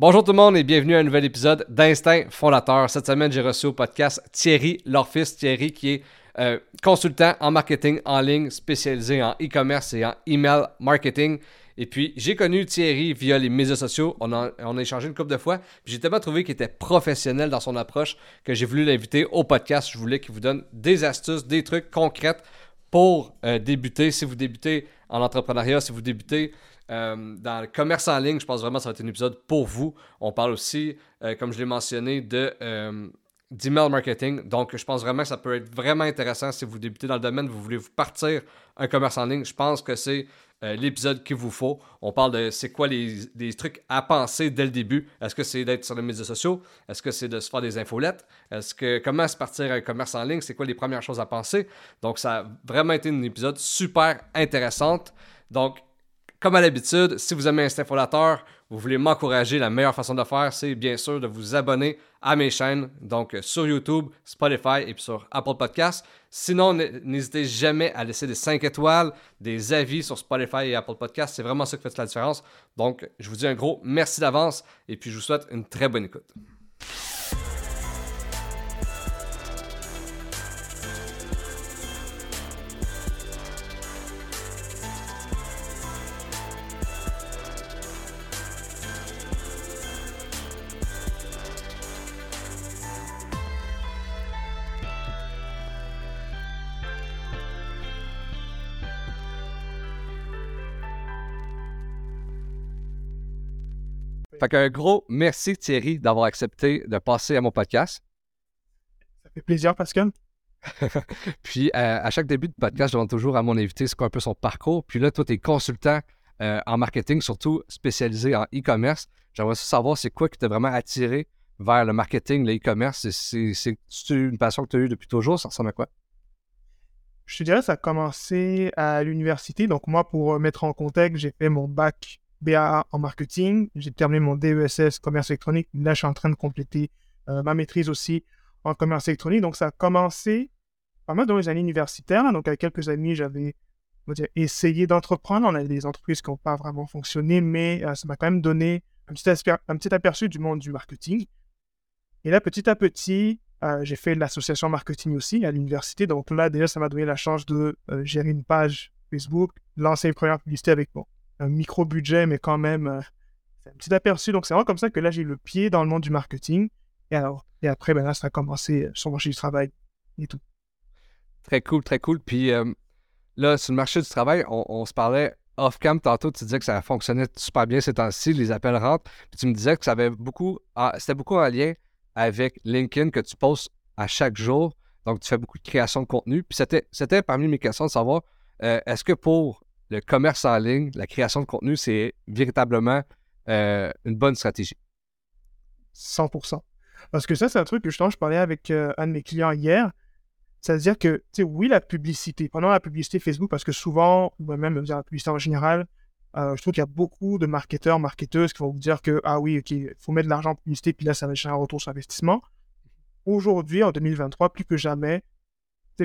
Bonjour tout le monde et bienvenue à un nouvel épisode d'Instinct Fondateur. Cette semaine, j'ai reçu au podcast Thierry Lorfis. Thierry qui est euh, consultant en marketing en ligne spécialisé en e-commerce et en email marketing. Et puis, j'ai connu Thierry via les médias sociaux. On a, échangé une couple de fois. J'ai tellement trouvé qu'il était professionnel dans son approche que j'ai voulu l'inviter au podcast. Je voulais qu'il vous donne des astuces, des trucs concrets pour euh, débuter. Si vous débutez en entrepreneuriat, si vous débutez euh, dans le commerce en ligne, je pense vraiment que ça va être un épisode pour vous. On parle aussi, euh, comme je l'ai mentionné, de d'email marketing. Donc, je pense vraiment que ça peut être vraiment intéressant si vous débutez dans le domaine, vous voulez vous partir un commerce en ligne. Je pense que c'est l'épisode qu'il vous faut. On parle de c'est quoi les, trucs à penser dès le début. Est-ce que c'est d'être sur les médias sociaux? Est-ce que c'est de se faire des infolettes? Est-ce que comment se partir un commerce en ligne? C'est quoi les premières choses à penser? Donc, ça a vraiment été un épisode super intéressant. Donc, comme à l'habitude, si vous aimez Instinct Fondateur, vous voulez m'encourager, la meilleure façon de faire, c'est bien sûr de vous abonner à mes chaînes, donc euh, sur YouTube, Spotify et puis sur Apple Podcasts. Sinon, n'hésitez jamais à laisser des 5 étoiles, des avis sur Spotify et Apple Podcasts. C'est vraiment ça qui fait la différence. Donc, je vous dis un gros merci d'avance et puis je vous souhaite une très bonne écoute. Fait qu'un gros merci Thierry d'avoir accepté de passer à mon podcast. Ça fait plaisir, Pascal. Puis euh, à chaque début de podcast, je demande toujours à mon invité ce qu'est un peu son parcours. Puis là, toi, tu es consultant euh, en marketing, surtout spécialisé en e-commerce. J'aimerais savoir c'est quoi qui t'a vraiment attiré vers le marketing, le e-commerce. C'est une passion que tu as eue depuis toujours? Ça ressemble à quoi? Je te dirais, ça a commencé à l'université. Donc, moi, pour mettre en contexte, j'ai fait mon bac BA en marketing. J'ai terminé mon DESS commerce électronique. Là, je suis en train de compléter euh, ma maîtrise aussi en commerce électronique. Donc, ça a commencé pas mal dans les années universitaires. Donc, avec quelques amis, j'avais essayé d'entreprendre. On a des entreprises qui n'ont pas vraiment fonctionné, mais euh, ça m'a quand même donné un petit, un petit, aperçu du monde du marketing. Et là, petit à petit, euh, j'ai fait l'association marketing aussi à l'université. Donc là, déjà, ça m'a donné la chance de gérer une page Facebook, lancer une première publicité avec moi un micro-budget, mais quand même, euh, c'est un petit aperçu. Donc, c'est vraiment comme ça que là, j'ai le pied dans le monde du marketing. Et, alors, et après, ben là, ça a commencé euh, sur le marché du travail et tout. Très cool, très cool. Puis euh, là, sur le marché du travail, on, se parlait off-cam tantôt. Tu disais que ça fonctionnait super bien ces temps-ci, les appels rentrent. Puis tu me disais que ça avait beaucoup, c'était beaucoup en lien avec LinkedIn que tu postes à chaque jour. Donc, tu fais beaucoup de création de contenu. Puis c'était, c'était parmi mes questions de savoir, est-ce que pour le commerce en ligne, la création de contenu, c'est véritablement euh, une bonne stratégie. 100%. Parce que ça, c'est un truc que je parlais avec euh, un de mes clients hier. C'est-à-dire que, tu sais, oui, la publicité, pendant la publicité Facebook, parce que souvent, ou même la publicité en général, euh, je trouve qu'il y a beaucoup de marketeurs, marketeuses qui vont vous dire que, ah oui, OK, il faut mettre de l'argent en publicité, puis là, ça va générer un retour sur investissement. Aujourd'hui, en 2023, plus que jamais,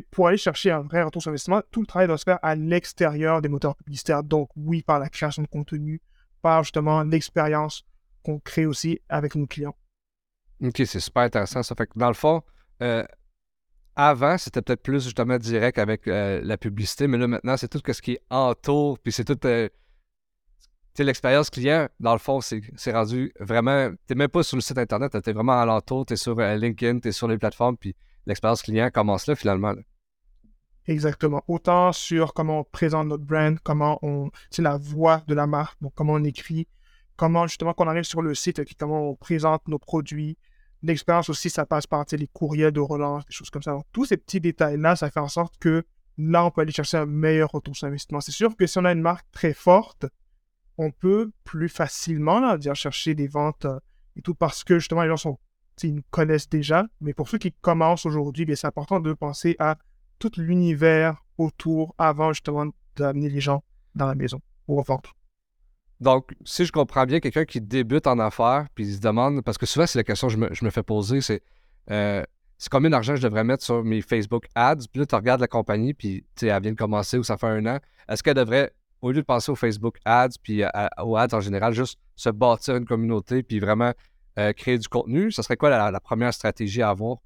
pour aller chercher un vrai retour sur investissement, tout le travail doit se faire à l'extérieur des moteurs publicitaires. Donc, oui, par la création de contenu, par justement l'expérience qu'on crée aussi avec nos clients. OK, c'est super intéressant. Ça fait que dans le fond, euh, avant, c'était peut-être plus justement direct avec euh, la publicité, mais là, maintenant, c'est tout ce qui est entour, puis c'est tout. Euh, l'expérience client, dans le fond, c'est rendu vraiment. Tu même pas sur le site Internet, tu es vraiment à l'entour, tu es sur LinkedIn, tu es sur les plateformes, puis l'expérience client commence là finalement. Exactement. Autant sur comment on présente notre brand, comment on. C'est la voix de la marque, donc comment on écrit, comment justement qu'on arrive sur le site, comment on présente nos produits. L'expérience aussi, ça passe par les courriels de relance, des choses comme ça. Donc, tous ces petits détails-là, ça fait en sorte que là, on peut aller chercher un meilleur retour sur investissement. C'est sûr que si on a une marque très forte, on peut plus facilement là, dire chercher des ventes euh, et tout parce que justement, les gens sont ils nous connaissent déjà. Mais pour ceux qui commencent aujourd'hui, c'est important de penser à tout l'univers autour avant justement d'amener les gens dans la maison ou au ventre. Donc, si je comprends bien, quelqu'un qui débute en affaires, puis il se demande, parce que souvent c'est la question que je me, fais poser, c'est euh, combien d'argent je devrais mettre sur mes Facebook ads? Puis là, tu regardes la compagnie, puis elle vient de commencer ou ça fait un an. Est-ce qu'elle devrait au lieu de penser au Facebook Ads, puis aux ads en général, juste se bâtir une communauté, puis vraiment euh, créer du contenu, ce serait quoi la, première stratégie à avoir?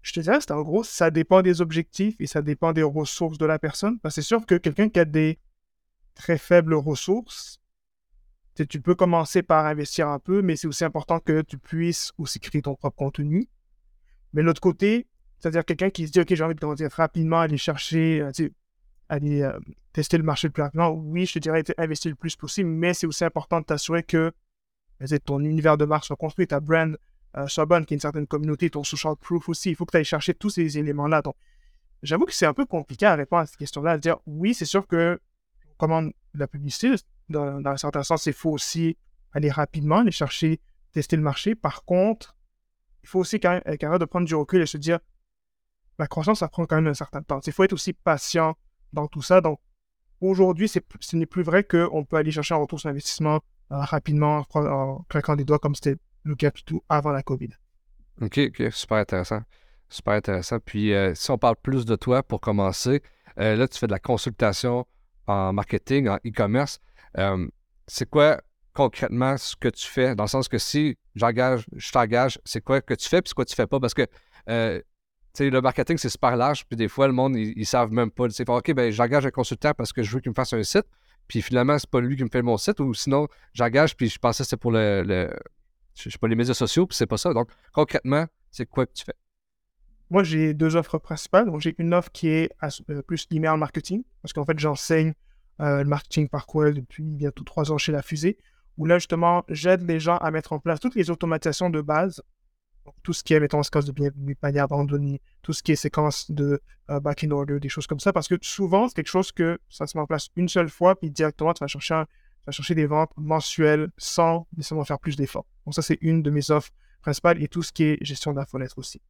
Je te dirais, c'est en gros, ça dépend des objectifs et ça dépend des ressources de la personne. Parce que c'est sûr que quelqu'un qui a des très faibles ressources, tu peux commencer par investir un peu, mais c'est aussi important que tu puisses aussi créer ton propre contenu. Mais de l'autre côté, c'est-à-dire quelqu'un qui se dit, OK, j'ai envie de grandir rapidement, aller chercher, euh, aller euh, tester le marché le plus rapidement. Oui, je te dirais investir le plus possible, mais c'est aussi important de t'assurer que ton univers de marque soit construit, ta brand euh, soit bonne, qu'il y ait une certaine communauté, ton social proof aussi. Il faut que tu ailles chercher tous ces éléments-là. Donc, j'avoue que c'est un peu compliqué à répondre à cette question-là, à dire oui, c'est sûr que commande la publicité, dans, un certain sens, il faut aussi aller rapidement, aller chercher, tester le marché. Par contre, il faut aussi quand même être capable de prendre du recul et se dire la croissance, ça prend quand même un certain temps. Il faut être aussi patient dans tout ça. Donc, aujourd'hui, ce n'est plus vrai qu'on peut aller chercher un retour sur investissement rapidement en claquant des doigts comme c'était le cas tout avant la COVID. OK, OK, super intéressant. Super intéressant. Puis, euh, si on parle plus de toi pour commencer, euh, là, tu fais de la consultation en marketing, en e-commerce. c'est quoi concrètement ce que tu fais? Dans le sens que si j'engage, je t'engage, c'est quoi que tu fais puis quoi tu fais pas? Parce que le marketing, c'est super large, puis des fois, le monde, ils, ne savent même pas. C'est OK, ben, j'engage un consultant parce que je veux qu'il me fasse un site, puis finalement, c'est pas lui qui me fait mon site, ou sinon, j'engage, puis je pensais que c'était pour le, je sais pas, les médias sociaux, puis c'est pas ça. Donc, concrètement, c'est quoi que tu fais? Moi, j'ai deux offres principales. Donc, j'ai une offre qui est euh, plus email marketing, parce qu'en fait, j'enseigne euh, le marketing par courriel depuis bientôt trois ans chez La Fusée, où là, justement, j'aide les gens à mettre en place toutes les automatisations de base tout ce qui est, mettons, séquence de bienvenue, panier tout ce qui est séquence de euh, back in order, des choses comme ça, parce que souvent, c'est quelque chose que ça se met en place une seule fois, puis directement, tu vas chercher, chercher des ventes mensuelles sans nécessairement faire plus d'efforts. Donc, ça, c'est une de mes offres principales et tout ce qui est gestion d'infolettre aussi.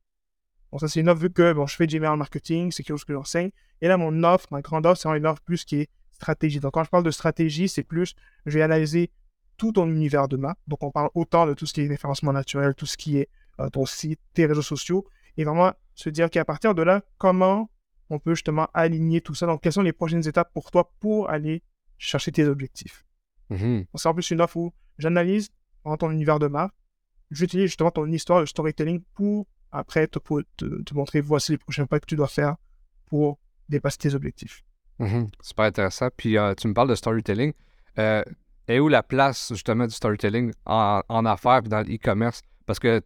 Donc, ça, c'est une offre vu que bon, je fais du email marketing, c'est quelque chose que j'enseigne. Et là, mon offre, ma grande offre, c'est une offre plus qui est stratégie. Donc, quand je parle de stratégie, c'est plus, je vais analyser tout ton univers de marque. Donc, on parle autant de tout ce qui est référencement naturel, tout ce qui est ton site, tes réseaux sociaux, et vraiment se dire qu'à partir de là, comment on peut justement aligner tout ça? Donc, quelles sont les prochaines étapes pour toi pour aller chercher tes objectifs? Mm-hmm. C'est en plus une offre où j'analyse ton univers de marque, j'utilise justement ton histoire, le storytelling pour après te, te, montrer voici les prochains pas que tu dois faire pour dépasser tes objectifs. Mm-hmm. Super intéressant. Puis euh, tu me parles de storytelling. Euh, et où la place justement du storytelling en, en affaires et dans l'e-commerce? Parce que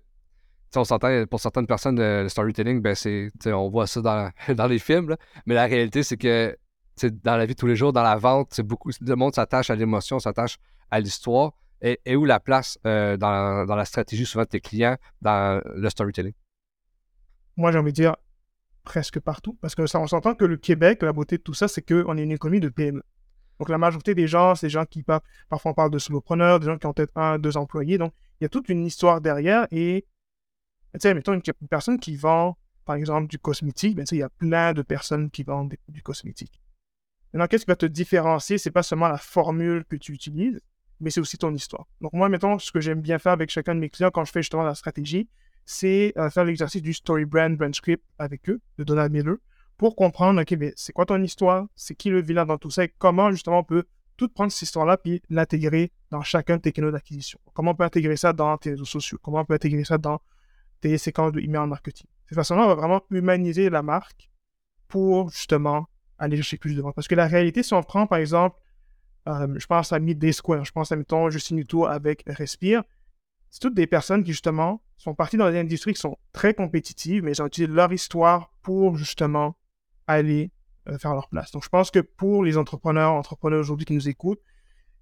on s'entend, pour certaines personnes, le, storytelling, ben c'est, on voit ça dans, dans les films, mais la réalité, c'est que dans la vie de tous les jours, dans la vente, c'est beaucoup, le monde s'attache à l'émotion, s'attache à l'histoire. Et, où la place euh, dans, dans, la stratégie souvent de tes clients dans le storytelling? Moi, j'ai envie de dire presque partout, parce que ça, on s'entend que le Québec, la beauté de tout ça, c'est qu'on est une économie de PME. Donc la majorité des gens, c'est des gens qui parlent, parfois on parle de solopreneurs, des gens qui ont peut-être un, deux employés. Donc il y a toute une histoire derrière et tu sais, mettons une, personne qui vend, par exemple, du cosmétique, ben, il y a plein de personnes qui vendent du cosmétique. Maintenant, qu'est-ce qui va te différencier? C'est pas seulement la formule que tu utilises, mais c'est aussi ton histoire. Donc, moi, mettons, ce que j'aime bien faire avec chacun de mes clients quand je fais justement la stratégie, c'est euh, faire l'exercice du story brand, brand script avec eux, de Donald Miller, pour comprendre, OK, mais c'est quoi ton histoire? C'est qui le vilain dans tout ça? Et comment, justement, on peut tout prendre cette histoire-là puis l'intégrer dans chacun de tes canaux d'acquisition? Comment on peut intégrer ça dans tes réseaux sociaux? Comment on peut intégrer ça dans tes séquences de email marketing. De cette façon-là, on va vraiment humaniser la marque pour justement aller chercher plus de ventes. Parce que la réalité, si on prend par exemple, euh, je pense à Midday Square, je pense à, mettons, Justine Uto avec Respire, c'est toutes des personnes qui justement sont parties dans des industries qui sont très compétitives, mais ils ont utilisé leur histoire pour justement aller euh, faire leur place. Donc je pense que pour les entrepreneurs, entrepreneurs aujourd'hui qui nous écoutent,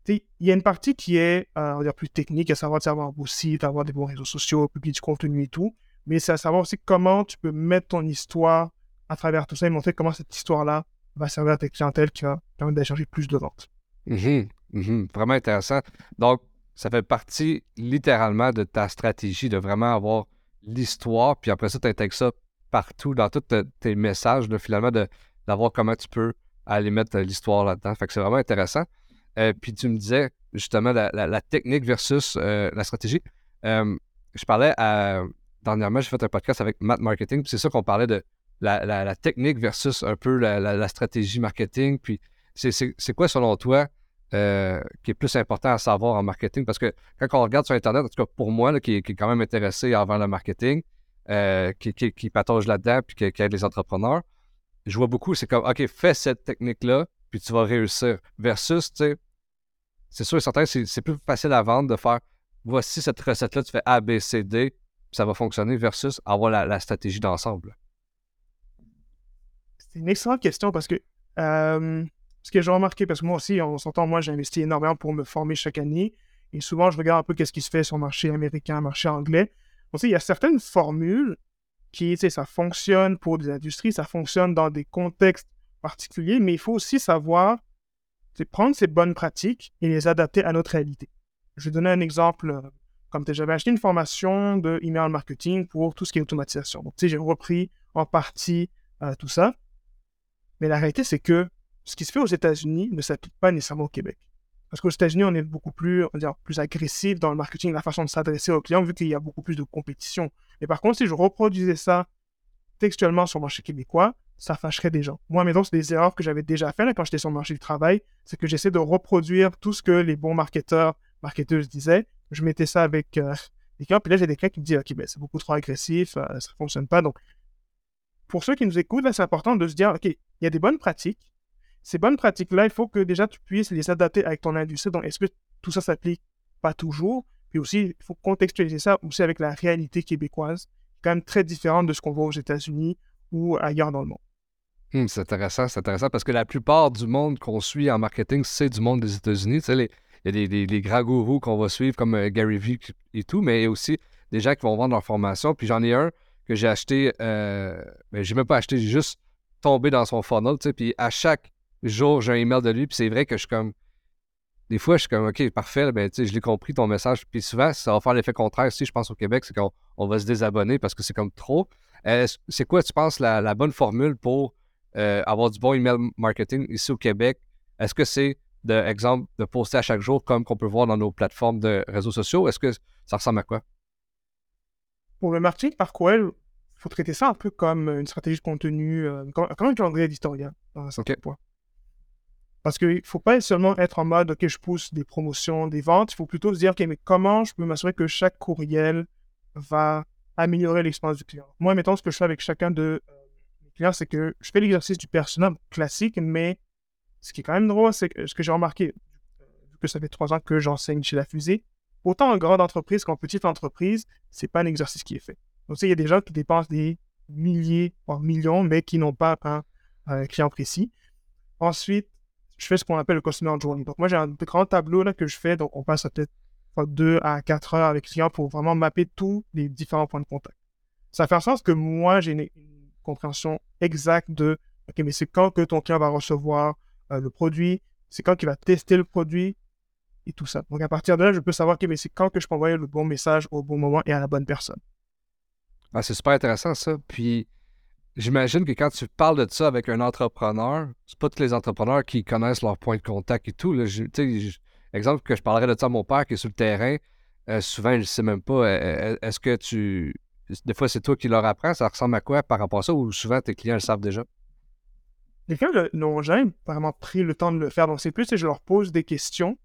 il y a une partie qui est euh, plus technique, à savoir avoir un beau site, avoir des bons réseaux sociaux, publier du contenu et tout. Mais c'est à savoir aussi comment tu peux mettre ton histoire à travers tout ça et montrer comment cette histoire-là va servir à ta clientèle qui va permettre d'échanger plus de ventes. Mhm, mhm. vraiment intéressant. Donc, ça fait partie littéralement de ta stratégie de vraiment avoir l'histoire, puis après ça, tu intègres ça partout dans tous tes messages, finalement, d'avoir comment tu peux aller mettre l'histoire là-dedans. Fait que c'est vraiment intéressant. Euh, puis tu me disais justement la, technique versus euh, la stratégie. Euh, je parlais à, dernièrement, j'ai fait un podcast avec Matt Marketing, puis c'est ça qu'on parlait de la, technique versus un peu la, stratégie marketing. Puis c'est quoi selon toi qui est plus important à savoir en marketing? Parce que quand on regarde sur Internet, en tout cas pour moi, qui, est quand même intéressé envers le marketing, qui, qui, qui, patauge là-dedans, puis qui, aide les entrepreneurs, je vois beaucoup, c'est comme, OK, fais cette technique-là, puis tu vas réussir. Versus, tu sais, c'est sûr et certain, c'est plus facile à vendre de faire, voici cette recette-là, tu fais A, B, C, D, puis ça va fonctionner, versus avoir la, stratégie d'ensemble. C'est une excellente question parce que euh, ce que j'ai remarqué, parce que moi aussi, on s'entend, moi, j'ai investi énormément pour me former chaque année. Et souvent, je regarde un peu qu'est-ce qui se fait sur le marché américain, marché anglais. Aussi, il y a certaines formules qui, tu sais, ça fonctionne pour des industries, ça fonctionne dans des contextes particuliers, mais il faut aussi savoir prendre ces bonnes pratiques et les adapter à notre réalité. Je vais donner un exemple. Euh, comme j'avais acheté une formation de email marketing pour tout ce qui est automatisation. Donc, j'ai repris en partie euh, tout ça. Mais la réalité, c'est que ce qui se fait aux États-Unis ne s'applique pas nécessairement au Québec. Parce qu'aux États-Unis, on est beaucoup plus, on va plus agressif dans le marketing, la façon de s'adresser aux clients, vu qu'il y a beaucoup plus de compétition. Mais par contre, si je reproduisais ça textuellement sur le marché québécois, ça fâcherait des gens. Moi, mettons, c'est des erreurs que j'avais déjà faites quand j'étais sur le marché du travail, c'est que j'essaie de reproduire tout ce que les bons marketeurs, marketeuses disaient. Je mettais ça avec euh, des clients, puis là, j'ai des clients qui me disent, OK, ben, c'est beaucoup trop agressif, euh, ça ne fonctionne pas. Donc, pour ceux qui nous écoutent, c'est important de se dire, OK, il y a des bonnes pratiques, ces bonnes pratiques-là, il faut que déjà tu puisses les adapter avec ton industrie. Donc, est-ce que tout ça s'applique Pas toujours? Puis aussi, il faut contextualiser ça aussi avec la réalité québécoise, quand même très différente de ce qu'on voit aux États-Unis ou ailleurs dans le monde. Hum, c'est intéressant, c'est intéressant parce que la plupart du monde qu'on suit en marketing, c'est du monde des États-Unis. Il y a des, grands gourous qu'on va suivre comme euh, Gary Vee et tout, mais il y a aussi des gens qui vont vendre leur formation. Puis j'en ai un que j'ai acheté, euh, mais ben, j'ai même pas acheté, j'ai juste tombé dans son funnel, puis à chaque jour, j'ai un email de lui, puis c'est vrai que je suis comme. Des fois, je suis comme, OK, parfait, ben, je l'ai compris ton message. Puis souvent, ça va faire l'effet contraire aussi, je pense, au Québec, c'est qu'on va se désabonner parce que c'est comme trop. c'est quoi, tu penses, la, bonne formule pour euh, avoir du bon email marketing ici au Québec? Est-ce que c'est, de exemple, de poster à chaque jour comme qu'on peut voir dans nos plateformes de réseaux sociaux? Est-ce que ça ressemble à quoi? Pour le marketing par quoi il faut traiter ça un peu comme une stratégie de contenu, euh, comme, un calendrier éditorial, dans un certain point. Parce qu'il ne faut pas seulement être en mode, OK, je pousse des promotions, des ventes. Il faut plutôt se dire, OK, mais comment je peux m'assurer que chaque courriel va améliorer l'expérience du client? Moi, mettons, ce que je fais avec chacun de euh, mes clients, c'est que je fais l'exercice du personnel classique, mais ce qui est quand même drôle, c'est que ce que j'ai remarqué, vu que ça fait trois ans que j'enseigne chez La Fusée, autant en grande entreprise qu'en petite entreprise, c'est pas un exercice qui est fait. Donc, il y a des gens qui dépensent des milliers, voire millions, mais qui n'ont pas un client précis. Ensuite, je fais ce qu'on appelle le customer journey. Donc, moi, j'ai un grand tableau là, que je fais. Donc, on passe peut-être 2 à 4 heures avec le client pour vraiment mapper tous les différents points de contact. Ça fait en sorte que moi, j'ai une, compréhension exacte de OK, mais c'est quand que ton client va recevoir euh, le produit, c'est quand qu'il va tester le produit? Et tout ça. Donc, à partir de là, je peux savoir OK, mais c'est quand que je peux envoyer le bon message au bon moment et à la bonne personne. Ah, c'est super intéressant ça. Puis, J'imagine que quand tu parles de ça avec un entrepreneur, c'est pas tous les entrepreneurs qui connaissent leurs points de contact et tout. Exemple que je parlerais de ça à mon père qui est sur le terrain, euh, souvent il ne sait même pas. Euh, euh, est-ce que tu. Des fois, c'est toi qui leur apprends, ça ressemble à quoi par rapport à ça ou souvent tes clients le savent déjà? Les clients n'ont jamais vraiment pris le temps de le faire. Donc, c'est plus que je leur pose des questions.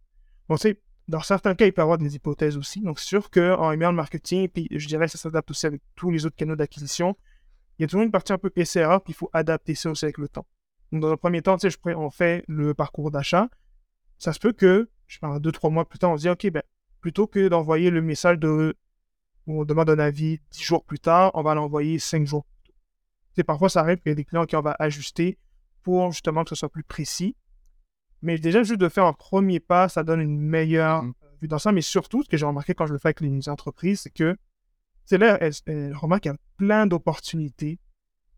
Sais, dans certains cas, il peut y avoir des hypothèses aussi. Donc, c'est sûr qu'en email marketing, puis je dirais que ça s'adapte aussi avec tous les autres canaux d'acquisition il y a toujours une partie un peu PCA, puis il faut adapter ça aussi avec le temps. Donc, dans le premier temps, tu sais, on fait le parcours d'achat. Ça se peut que, je sais pas, deux, trois mois plus tard, on se dit, OK, ben, plutôt que d'envoyer le message de, où on demande un avis dix jours plus tard, on va l'envoyer cinq jours plus tôt. parfois, ça arrive qu'il y a des clients qui on va ajuster pour justement que ce soit plus précis. Mais déjà, juste de faire un premier pas, ça donne une meilleure mmh. vue ça. Mais surtout, ce que j'ai remarqué quand je le fais avec les entreprises, c'est que c'est là, elle, remarque qu'il y a plein d'opportunités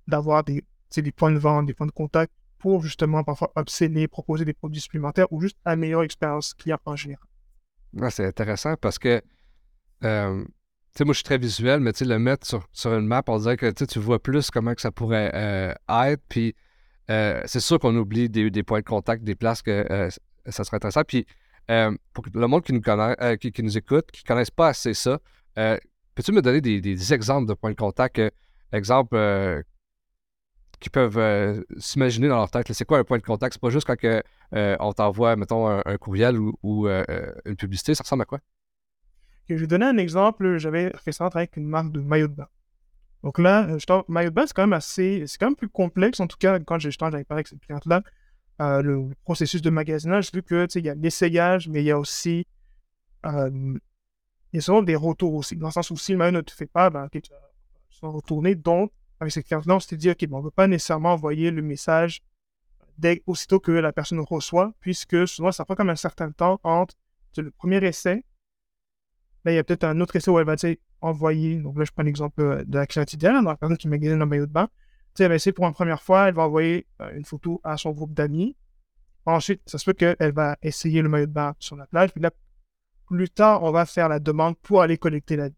d'avoir des, des points de vente, des points de contact pour justement parfois obséder, proposer des produits supplémentaires ou juste améliorer l'expérience client en général. c'est intéressant parce que, euh, tu sais, moi je suis très visuel, mais tu sais, le mettre sur, une map, on dirait que tu vois plus comment que ça pourrait euh, être. Puis euh, c'est sûr qu'on oublie des, points de contact, des places que ça serait intéressant. Puis pour le monde qui nous connaît, qui, qui, nous écoute, qui ne connaissent pas assez ça, Peux-tu me donner des, exemples de points de contact? exemple, euh, qu'ils peuvent euh, s'imaginer dans leur tête. C'est quoi un point de contact? C'est pas juste quand euh, on t'envoie, mettons, un, courriel ou, une publicité. Ça ressemble à quoi? je vais donner un exemple. J'avais récemment travaillé avec une marque de maillot de bain. Donc là, je maillot de bain, c'est quand même assez... C'est quand même plus complexe, en tout cas, quand j'avais parlé avec cette cliente-là. le processus de magasinage, vu que, il y a l'essayage, mais il y a aussi... il y a souvent des retours aussi. Dans le sens où si le maillot ne te fait pas, ben, tu vas retourner. Donc, avec cette carte-là, on s'était dit, OK, on ne veut pas nécessairement envoyer le message dès, aussitôt que la personne reçoit, puisque souvent, ça prend comme un certain temps entre le premier essai. Là, il y a peut-être un autre essai où elle va envoyer. Donc là, je prends l'exemple euh, de la cliente idéale, dans la personne qui magasine le maillot de bain. elle va pour une première fois, elle va envoyer euh, une photo à son groupe d'amis. Ensuite, ça se peut qu'elle va essayer le maillot de bain sur la plage. Puis là, plus tard, on va faire la demande pour aller collecter la,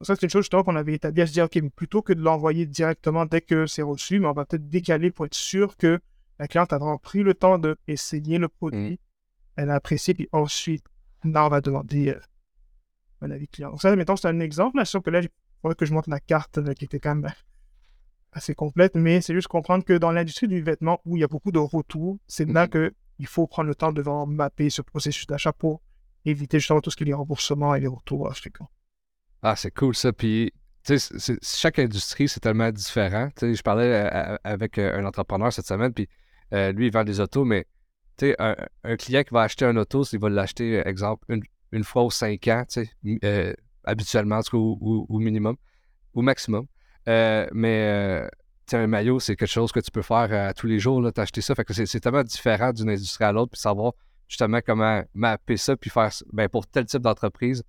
ça, c'est une chose justement qu'on avait établi à se dire, OK, plutôt que de l'envoyer directement dès que c'est reçu, mais on va peut-être décaler pour être sûr que la cliente a vraiment pris le temps d'essayer le produit, mmh. elle a apprécié, puis ensuite, là, on va demander euh, un avis client. Donc ça, mettons, c'est un exemple, là, sûr que là, il faudrait que je montre la carte qui était quand même assez complète, mais c'est juste comprendre que dans l'industrie du vêtement, où il y a beaucoup de retours, c'est là mmh. qu'il faut prendre le temps de vraiment mapper ce processus d'achat pour éviter justement tout ce qui est les remboursements et les retours fréquents. Ah, c'est cool ça. Puis, tu sais, chaque industrie, c'est tellement différent. Tu sais, je parlais euh, avec euh, un entrepreneur cette semaine, puis euh, lui, il vend des autos, mais tu sais, un, client qui va acheter un auto, il va l'acheter, exemple, une, fois aux cinq ans, tu sais, habituellement, ou, ou, minimum, ou maximum. mais tu sais, un maillot, c'est quelque chose que tu peux faire tous les jours, t'acheter ça. Fait que c'est tellement différent d'une industrie à l'autre, puis savoir justement comment mapper ça, puis faire, ben, pour tel type d'entreprise,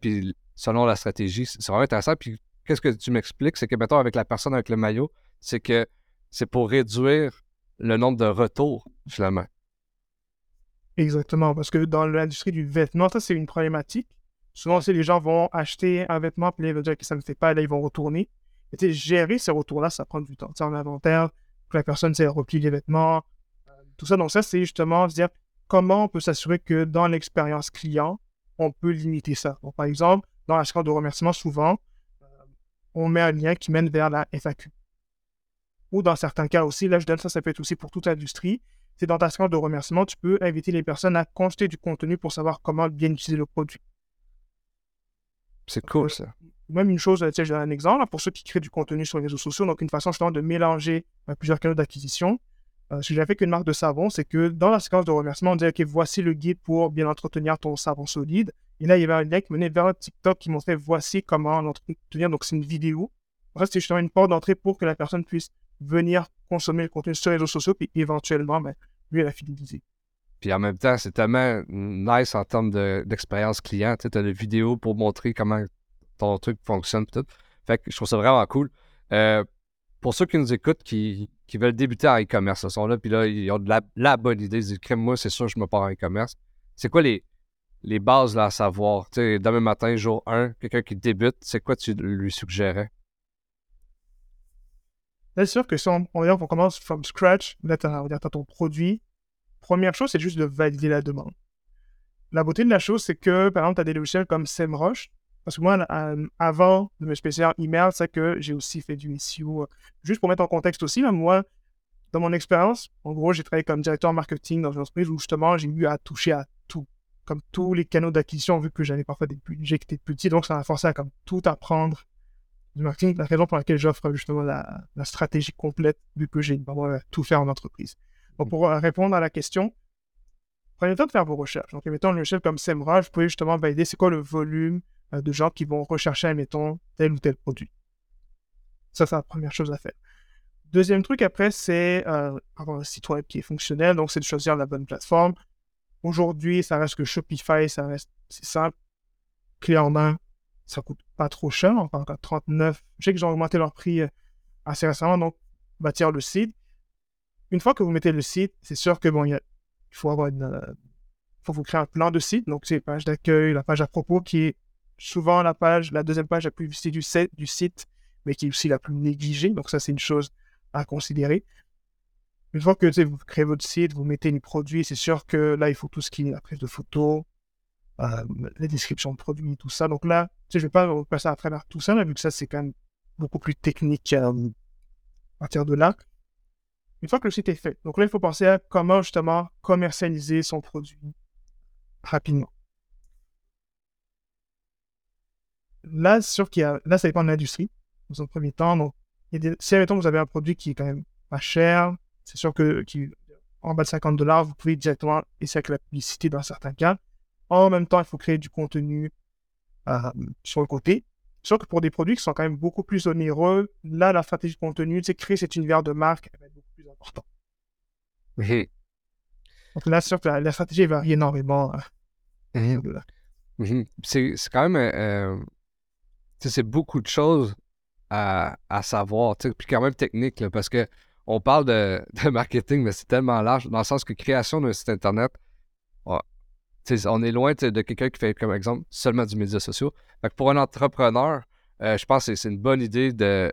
puis selon la stratégie. C'est vraiment intéressant. Puis qu'est-ce que tu m'expliques? C'est que, mettons, avec la personne avec le maillot, c'est que c'est pour réduire le nombre de retours, finalement. Exactement, parce que dans l'industrie du vêtement, ça, c'est une problématique. Souvent, si les gens vont acheter un vêtement, puis ils vont dire que ça ne me fait pas, là, ils vont retourner. Et gérer ces retours-là, ça prend du temps. Tu en inventaire, que la personne sait replie les vêtements, euh, tout ça. Donc, ça, c'est justement se dire comment on peut s'assurer que dans l'expérience client, on peut limiter ça? Donc, par exemple, dans la séquence de remerciement, souvent, euh, on met un lien qui mène vers la FAQ. Ou dans certains cas aussi, là je donne ça, ça peut être aussi pour toute l'industrie, c'est dans ta séquence de remerciement, tu peux inviter les personnes à consulter du contenu pour savoir comment bien utiliser le produit. C'est cool ça. Même une chose, tiens, j'ai un exemple, pour ceux qui créent du contenu sur les réseaux sociaux, donc une façon justement de mélanger euh, plusieurs canaux d'acquisition. Euh, que j'ai fait avec une marque de savon, c'est que dans la séquence de remerciement, on dit OK, voici le guide pour bien entretenir ton savon solide. Et là, il y avait un lien qui menait vers un TikTok qui montrait voici comment l'entretenir. Donc, c'est une vidéo. En fait, c'est justement une porte d'entrée pour que la personne puisse venir consommer le contenu sur les réseaux sociaux, puis éventuellement, ben, lui, la fidéliser. Puis en même temps, c'est tellement nice en termes d'expérience client. Tu as des vidéos pour montrer comment ton truc fonctionne. Tout. Fait que je trouve ça vraiment cool. Euh, pour ceux qui nous écoutent, qui, veulent débuter en e-commerce, ils sont là, puis là, ils ont de la, bonne idée. Ils disent, moi, c'est sûr, je me pars en e-commerce. C'est quoi les, les bases à savoir? Tu sais, demain matin, jour 1, quelqu'un qui débute, c'est quoi tu lui suggérais? C'est sûr que si on, on, commence from scratch, là, tu as, ton produit. Première chose, c'est juste de valider la demande. La beauté de la chose, c'est que, par exemple, tu as des logiciels comme SEMrush. Parce que moi, avant de me spécialiser en email, c'est que j'ai aussi fait du SEO. Juste pour mettre en contexte aussi, là, moi, dans mon expérience, en gros, j'ai travaillé comme directeur marketing dans une entreprise où justement, j'ai eu à toucher à comme tous les canaux d'acquisition, vu que j'avais parfois des budgets qui étaient petits, donc ça m'a forcé à comme tout apprendre du marketing, la raison pour laquelle j'offre justement la, stratégie complète, vu que j'ai tout faire en entreprise. Donc, mm. pour euh, répondre à la question, prenez le temps de faire vos recherches. Donc, mettons, une recherche comme SEMrush, vous pouvez justement valider c'est quoi le volume euh, de gens qui vont rechercher, mettons, tel ou tel produit. Ça, c'est la première chose à faire. Deuxième truc après, c'est euh, avoir un site web qui est fonctionnel. Donc, c'est de choisir la bonne plateforme. Aujourd'hui, ça reste que Shopify, ça reste c'est simple. Clé en main, ça coûte pas trop cher, enfin, 39. Je sais que j'ai augmenté leur prix euh, assez récemment, donc bâtir le site. Une fois que vous mettez le site, c'est sûr que bon, il, faut avoir une, euh, faut vous créer un plan de site. Donc, c'est la page d'accueil, la page à propos qui est souvent la page, la deuxième page la plus visitée du, du site, mais qui est aussi la plus négligée. Donc, ça, c'est une chose à considérer. Une fois que vous créez votre site, vous mettez les produits, c'est sûr que là, il faut tout ce qui est la prise de photos, euh, les descriptions de produits, tout ça. Donc là, je ne vais pas passer à travers tout ça, vu que ça, c'est quand même beaucoup plus technique euh, à partir de là. Une fois que le site est fait, donc là, il faut penser à comment justement commercialiser son produit rapidement. Là, c'est sûr qu'il y a, là, ça dépend de l'industrie, dans un premier temps. Donc, il y a des, si, admettons, vous avez un produit qui est quand même pas cher, c'est sûr que, qui, en bas de 50 dollars, vous pouvez directement essayer avec la publicité dans certains cas. En même temps, il faut créer du contenu euh, sur le côté. Sauf que pour des produits qui sont quand même beaucoup plus onéreux, là, la stratégie de contenu, c'est créer cet univers de marque va être beaucoup plus important. Donc là, c'est sûr que la, stratégie varie énormément. Mhm. C'est quand même. Euh, c'est beaucoup de choses à, à savoir, puis quand même technique, parce que on parle de, marketing, mais c'est tellement large, dans le sens que création d'un site Internet, on est loin de quelqu'un qui fait, comme exemple, seulement du média social. pour un entrepreneur, euh, je pense que c'est une bonne idée de,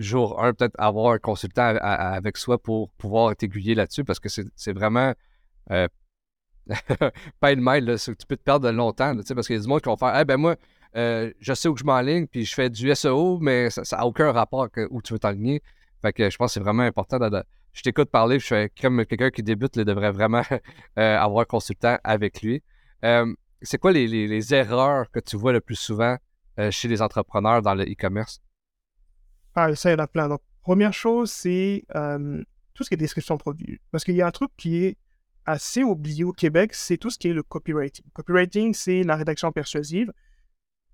jour 1, peut-être avoir un consultant avec soi pour pouvoir t'aiguiller là-dessus, parce que c'est vraiment euh, pas une mail, tu peux te perdre longtemps, parce qu'il y a du monde qui vont faire Eh ben moi, euh, je sais où je m'enligne, puis je fais du SEO, mais ça n'a aucun rapport avec où tu veux t'aligner. Fait que je pense que c'est vraiment important. De, je t'écoute parler, je suis comme quelqu'un qui débute, il devrait vraiment euh, avoir un consultant avec lui. Euh, c'est quoi les, erreurs que tu vois le plus souvent chez les entrepreneurs dans le e-commerce? Ah, ça, il y en a plein. Donc, première chose, c'est tout ce qui est description de produit. Parce qu'il y a un truc qui est assez oublié au Québec, c'est tout ce qui est le copywriting. Copywriting, c'est la rédaction persuasive.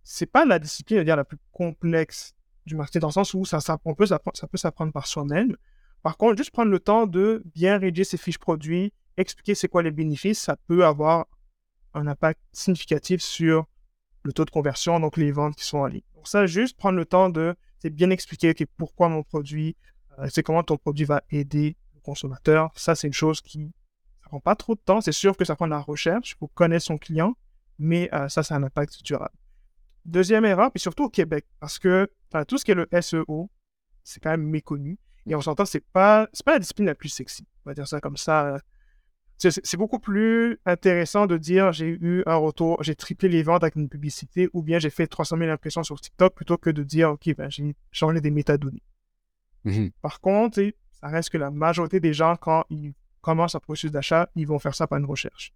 C'est pas la discipline, dire, la plus complexe du marketing dans le sens où ça, on peut, ça peut s'apprendre par soi-même. Par contre, juste prendre le temps de bien rédiger ses fiches produits, expliquer c'est quoi les bénéfices, ça peut avoir un impact significatif sur le taux de conversion, donc les ventes qui sont en ligne. Donc ça, juste prendre le temps de bien expliquer pourquoi mon produit, euh, c'est comment ton produit va aider le consommateur. Ça, c'est une chose qui ne prend pas trop de temps. C'est sûr que ça prend de la recherche, faut connaître son client, mais euh, ça, c'est un impact durable. Deuxième erreur, puis surtout au Québec, parce que tout ce qui est le SEO, c'est quand même méconnu. Et on s'entend, c'est pas, pas la discipline la plus sexy. On va dire ça comme ça. C'est beaucoup plus intéressant de dire j'ai eu un retour, j'ai triplé les ventes avec une publicité, ou bien j'ai fait 300 000 impressions sur TikTok, plutôt que de dire ok, ben, j'ai changé des métadonnées. Mhm. Par contre, ça reste que la majorité des gens, quand ils commencent un processus d'achat, ils vont faire ça par une recherche.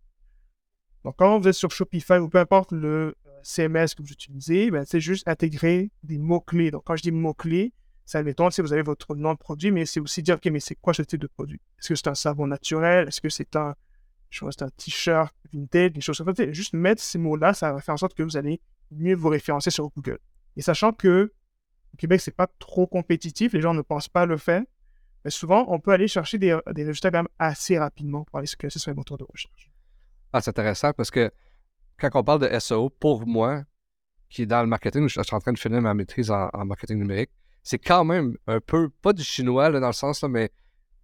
Donc, quand vous êtes sur Shopify ou peu importe le CMS que vous utilisez, ben, c'est juste intégrer des mots-clés. Donc, quand je dis mots-clés, c'est admettons, si vous avez votre nom de produit, mais c'est aussi dire, OK, mais c'est quoi ce type de produit? Est-ce que c'est un savon naturel? Est-ce que c'est un, t-shirt vintage, des choses comme ça? Juste mettre ces mots-là, ça va faire en sorte que vous allez mieux vous référencer sur Google. Et sachant que au Québec, c'est pas trop compétitif, les gens ne pensent pas le faire, mais souvent, on peut aller chercher des, résultats quand même assez rapidement pour aller se classer sur les moteurs de recherche. Ah, c'est intéressant parce que quand on parle de SEO, pour moi, qui est dans le marketing, je suis en train de finir ma maîtrise en, marketing numérique, c'est quand même un peu, pas du chinois dans le sens, là, mais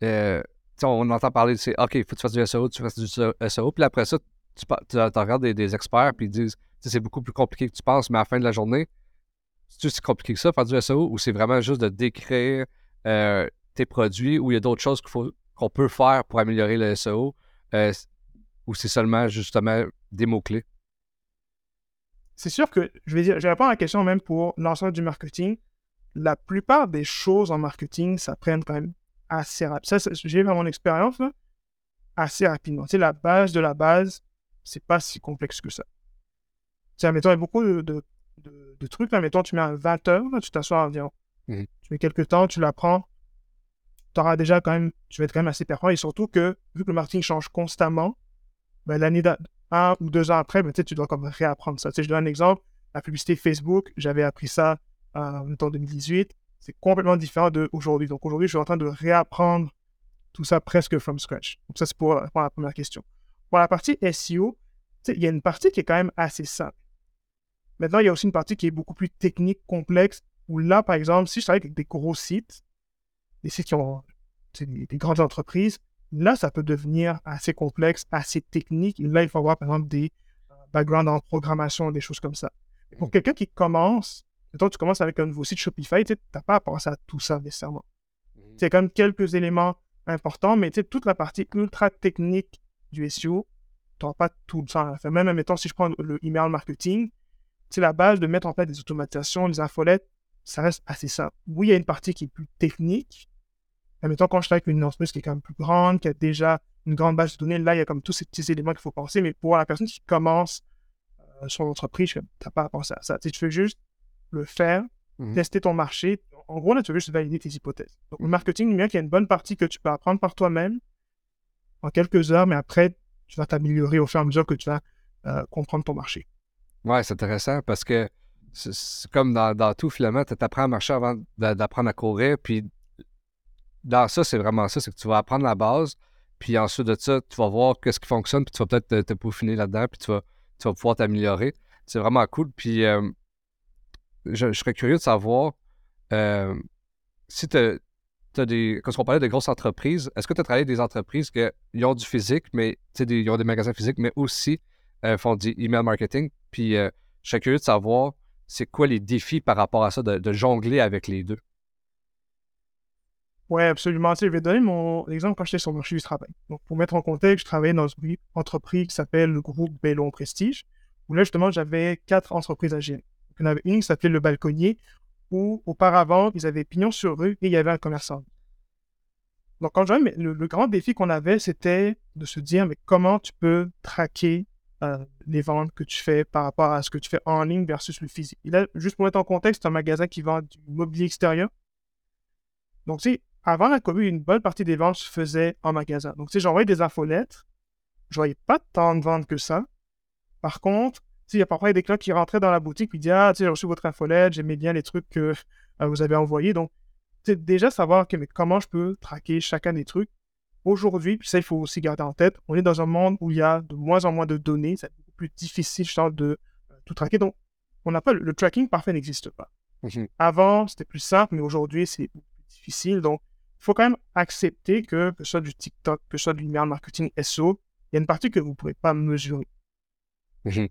euh, on entend parler, c'est OK, il faut que tu fasses du SEO, tu fasses du SEO, puis après ça, tu, tu, regardes des, experts, puis ils disent, c'est beaucoup plus compliqué que tu penses, mais à la fin de la journée, c'est si compliqué que ça, faire du SEO, ou c'est vraiment juste de décrire euh, tes produits, ou il y a d'autres choses qu'on peut faire pour améliorer le SEO, euh, ou c'est seulement justement des mots-clés? C'est sûr que je vais dire, je réponds à la question même pour l'ensemble du marketing. La plupart des choses en marketing, ça prend quand même assez rapidement. Ça, j'ai vu mon expérience, assez rapidement. Tu sais, la base de la base, c'est pas si complexe que ça. Tu sais, mettons, il y a beaucoup de, de, trucs. Là, mettons, tu mets un 20 heures, tu t'assois environ. Mmh. Tu mets quelques temps, tu l'apprends. Tu auras déjà quand même, tu vas être quand même assez performant. Et surtout que, vu que le marketing change constamment, ben, l'année un ou deux ans après, ben, tu dois comme réapprendre ça. je donne un exemple. La publicité Facebook, j'avais appris ça en 2018. C'est complètement différent d'aujourd'hui. Donc aujourd'hui, je suis en train de réapprendre tout ça presque from scratch. Donc ça, c'est pour, la première question. Pour la partie SEO, il y a une partie qui est quand même assez simple. Maintenant, il y a aussi une partie qui est beaucoup plus technique, complexe, où là, par exemple, si je travaille avec des gros sites, des sites qui ont des grandes entreprises, Là, ça peut devenir assez complexe, assez technique. là, il faut avoir, par exemple, des euh, backgrounds en programmation, des choses comme ça. pour mmh. quelqu'un qui commence, toi, tu commences avec un nouveau site Shopify, tu n'as pas à penser à tout ça nécessairement. C'est mmh. quand même quelques éléments importants, mais toute la partie ultra technique du SEO, tu n'auras pas tout le temps à faire. Même, si je prends le email marketing, c'est la base de mettre en place des automatisations, des infolettes, ça reste assez simple. Oui, il y a une partie qui est plus technique, admettons, quand je travaille avec une entreprise qui est quand même plus grande, qui a déjà une grande base de données, là, il y a comme tous ces petits éléments qu'il faut penser. Mais pour la personne qui commence euh, son entreprise, tu n'as pas à penser à ça. Tu, tu fais juste le faire, Mhm. tester ton marché. En gros, là, tu veux juste valider tes hypothèses. Donc, le marketing numérique, il y a une bonne partie que tu peux apprendre par toi-même en quelques heures, mais après, tu vas t'améliorer au fur et à mesure que tu vas euh, comprendre ton marché. Ouais, c'est intéressant parce que c'est- comme dans, dans tout, finalement, tu apprends à marcher avant d'a- d'apprendre à courir. Puis dans ça, c'est vraiment ça, c'est que tu vas apprendre la base. Puis ensuite de ça, tu vas voir qu'est-ce qui fonctionne, puis tu vas peut-être te, te peaufiner là-dedans, puis tu vas, pouvoir t'améliorer. C'est vraiment cool. Puis euh, je, serais curieux de savoir euh, si tu as des. Quand on parlait de grosses entreprises, est-ce que tu as travaillé avec des entreprises qui ont du physique, mais des- ils ont des magasins physiques, mais aussi euh, font du email marketing? Puis je serais curieux de savoir c'est quoi les défis par rapport à ça, de jongler avec les deux? Ouais, absolument. Je vais donner mon exemple quand j'étais sur le marché du travail. Donc, pour mettre en contexte, je travaillais dans une entreprise qui s'appelle le groupe Bellon Prestige, où là, justement, j'avais quatre entreprises à gérer. Donc, en avait une qui s'appelait Le Balconnier, où auparavant, ils avaient pignon sur rue et il y avait un commerçant. Donc, quand mais le, le grand défi qu'on avait, c'était de se dire, mais comment tu peux traquer euh, les ventes que tu fais par rapport à ce que tu fais en ligne versus le physique? Et là, juste pour mettre en contexte, c'est un magasin qui vend du mobilier extérieur. Donc, tu sais, avant la COVID, une bonne partie des ventes se faisaient en magasin. Donc, tu sais, j'envoyais des infolettes. Je voyais pas tant de ventes que ça. Par contre, il y a parfois des clients qui rentraient dans la boutique et disaient Ah, tu sais, j'ai reçu votre infolette, j'aimais bien les trucs que euh, vous avez envoyés. Donc, déjà savoir ok, mais comment je peux traquer chacun des trucs. Aujourd'hui, puis ça, il faut aussi garder en tête, on est dans un monde où il y a de moins en moins de données. C'est beaucoup plus difficile, je de euh, tout traquer. Donc, on n'a pas le, le tracking parfait n'existe pas. Avant, c'était plus simple, mais aujourd'hui, c'est beaucoup plus difficile. Donc, il faut quand même accepter que, que ce soit du TikTok, que ce soit du email marketing SO, il y a une partie que vous ne pourrez pas mesurer. Mhm.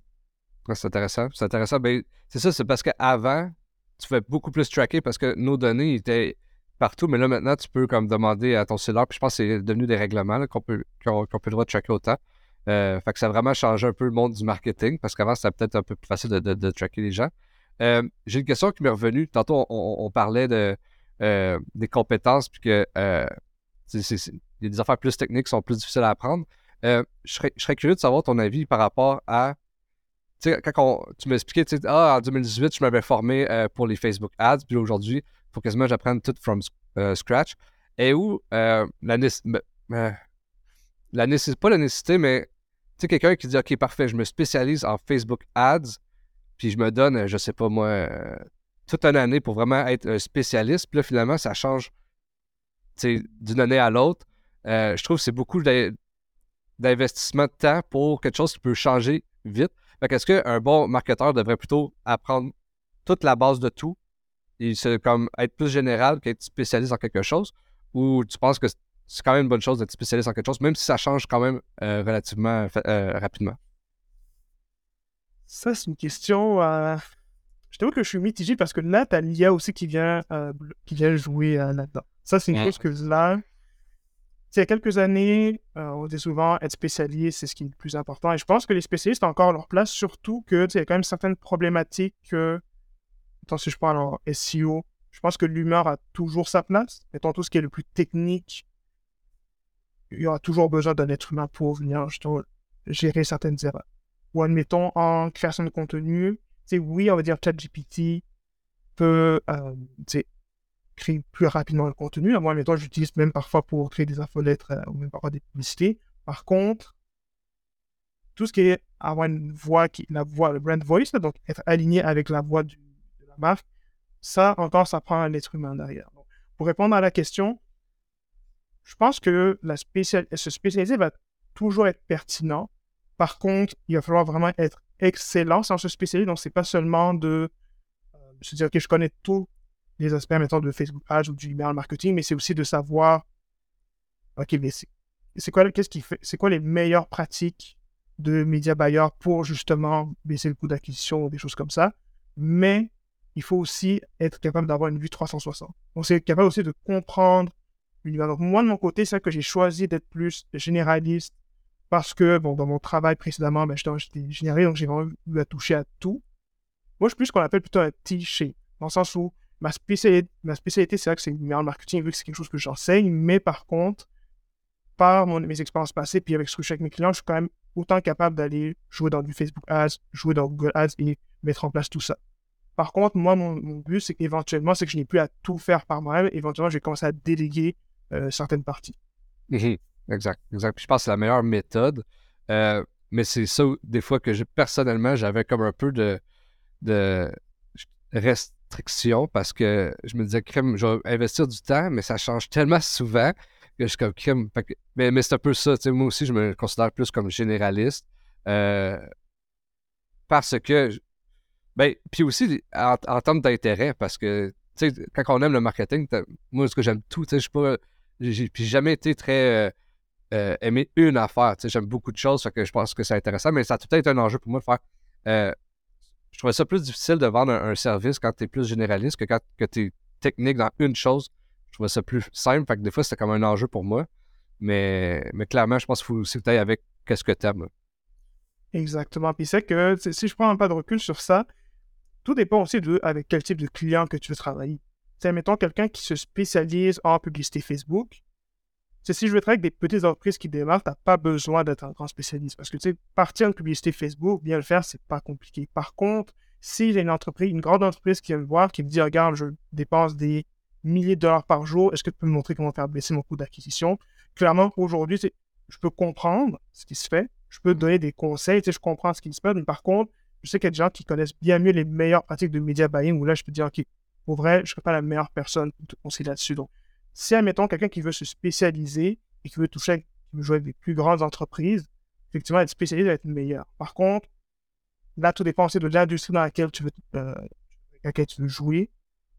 Ouais, c'est intéressant. C'est intéressant. Ben, c'est ça, c'est parce qu'avant, tu fais beaucoup plus tracker parce que nos données étaient partout, mais là maintenant, tu peux comme demander à ton cellulaire, puis je pense que c'est devenu des règlements qu'on peut, qu'on, peut le droit de tracker autant. Euh, fait que ça a vraiment changé un peu le monde du marketing parce qu'avant, c'était peut-être un peu plus facile de, de- tracker les gens. Euh, j'ai une question qui m'est revenue. Tantôt, on parlait de, euh, des compétences, puis que euh, y a des affaires plus techniques sont plus difficiles à apprendre. Euh, je, serais, curieux de savoir ton avis par rapport à tu quand on- tu m'expliquais, ah, en 2018, je m'avais formé euh, pour les Facebook Ads, puis aujourd'hui, il faut quasiment que j'apprenne tout from scratch. Et où la nécessité, pas la nécessité, mais tu sais, quelqu'un qui dit, OK, parfait, je me spécialise en Facebook Ads, puis je me donne, je sais pas moi, toute une année pour vraiment être un spécialiste, puis là, finalement, ça change d'une année à l'autre. Euh, je trouve que c'est beaucoup d'in- d'investissement de temps pour quelque chose qui peut changer vite. Fait qu'est-ce qu'un bon marketeur devrait plutôt apprendre toute la base de tout et comme être plus général qu'être spécialiste en quelque chose? Ou tu penses que c'est quand même une bonne chose d'être spécialiste en quelque chose, même si ça change quand même euh, relativement euh, rapidement? Ça, c'est une question. Je t'avoue que je suis mitigé parce que là, tu as l'IA aussi qui vient, euh, qui vient jouer euh, là-dedans. Ça, c'est une Ouais. chose que là, il y a quelques années, euh, on dit souvent être spécialiste, c'est ce qui est le plus important. Et je pense que les spécialistes ont encore leur place, surtout que il y a quand même certaines problématiques que, si je parle en SEO, je pense que l'humeur a toujours sa place. Mettons tout ce qui est le plus technique, il y aura toujours besoin d'un être humain pour venir justement gérer certaines erreurs. Ou admettons en création de contenu, sais, oui, on va dire ChatGPT peut euh, créer plus rapidement le contenu. Moi, admettons, j'utilise même parfois pour créer des infolettres euh, ou même parfois des publicités. Par contre, tout ce qui est avoir une voix, qui, la voix, le brand voice, donc être aligné avec la voix de la marque, ça encore, ça prend un être humain derrière. Pour répondre à la question, je pense que la spécial... se spécialiser va toujours être pertinent. Par contre, il va falloir vraiment être excellent sans se spécialiser. Donc, c'est pas seulement de euh, se dire, OK, je connais tous les aspects, mettons, de Facebook Ads ou du email marketing, mais c'est aussi de savoir, OK, mais c'est c'est quoi, qu'est-ce qui fait, c'est quoi les meilleures pratiques de média buyer pour justement baisser le coût d'acquisition ou des choses comme ça. Mais il faut aussi être capable d'avoir une vue 360. Donc, c'est capable aussi de comprendre l'univers. Donc, moi, de mon côté, c'est que j'ai choisi d'être plus généraliste parce que, bon, dans mon travail précédemment, ben, j'étais généraliste, donc j'ai vraiment eu à toucher à tout. Moi, je suis plus ce qu'on appelle plutôt un T-shape, dans le sens où ma spécialité, ma spécialité c'est vrai que c'est le marketing, vu que c'est quelque chose que j'enseigne, mais par contre, par mes expériences passées, puis avec ce que je fais avec mes clients, je suis quand même autant capable d'aller jouer dans du Facebook Ads, jouer dans Google Ads et mettre en place tout ça. Par contre, moi, mon, but, c'est qu'éventuellement, c'est que je n'ai plus à tout faire par moi-même. Éventuellement, je vais commencer à déléguer euh, certaines parties. Mhm. Exact, exact. je pense que c'est la meilleure méthode. Euh, mais c'est ça, des fois, que personnellement, j'avais comme un peu de, de restriction parce que je me disais, crème, je vais investir du temps, mais ça change tellement souvent que je suis comme crème. mais, mais c'est un peu ça. Moi aussi, je me considère plus comme généraliste. Euh, parce que ben, puis aussi, en, termes d'intérêt, parce que, quand on aime le marketing, moi, ce que j'aime tout, je suis pas. J'ai jamais été très. Euh, euh, aimé une affaire, tu sais, j'aime beaucoup de choses, fait que je pense que c'est intéressant, mais ça a peut-être un enjeu pour moi de faire. Euh, je trouvais ça plus difficile de vendre un, service quand tu es plus généraliste que quand tu es technique dans une chose. Je trouvais ça plus simple, fait que des fois, c'était comme un enjeu pour moi. Mais, mais clairement, je pense qu'il faut aussi que tu avec qu'est-ce que tu aimes. Exactement. Puis c'est que si je prends un pas de recul sur ça, tout dépend aussi de avec quel type de client que tu veux travailler. C'est, mettons, quelqu'un qui se spécialise en publicité Facebook. C'est si je veux travailler avec des petites entreprises qui démarrent, tu n'as pas besoin d'être un grand spécialiste. Parce que, tu sais, partir de publicité Facebook, bien le faire, c'est pas compliqué. Par contre, si j'ai une entreprise, une grande entreprise qui vient me voir, qui me dit, regarde, je dépense des milliers de dollars par jour, est-ce que tu peux me montrer comment faire baisser mon coût d'acquisition? Clairement, aujourd'hui, je peux comprendre ce qui se fait, je peux donner des conseils, tu sais, je comprends ce qui se passe, mais par contre, je sais qu'il y a des gens qui connaissent bien mieux les meilleures pratiques de media buying où là, je peux dire, OK, pour vrai, je ne serais pas la meilleure personne pour te conseiller là-dessus. Donc, si, admettons, quelqu'un qui veut se spécialiser et qui veut toucher, qui veut jouer avec des plus grandes entreprises, effectivement, être spécialisé va être meilleur. Par contre, là, tout dépend aussi de l'industrie dans laquelle tu veux, euh, laquelle tu veux jouer.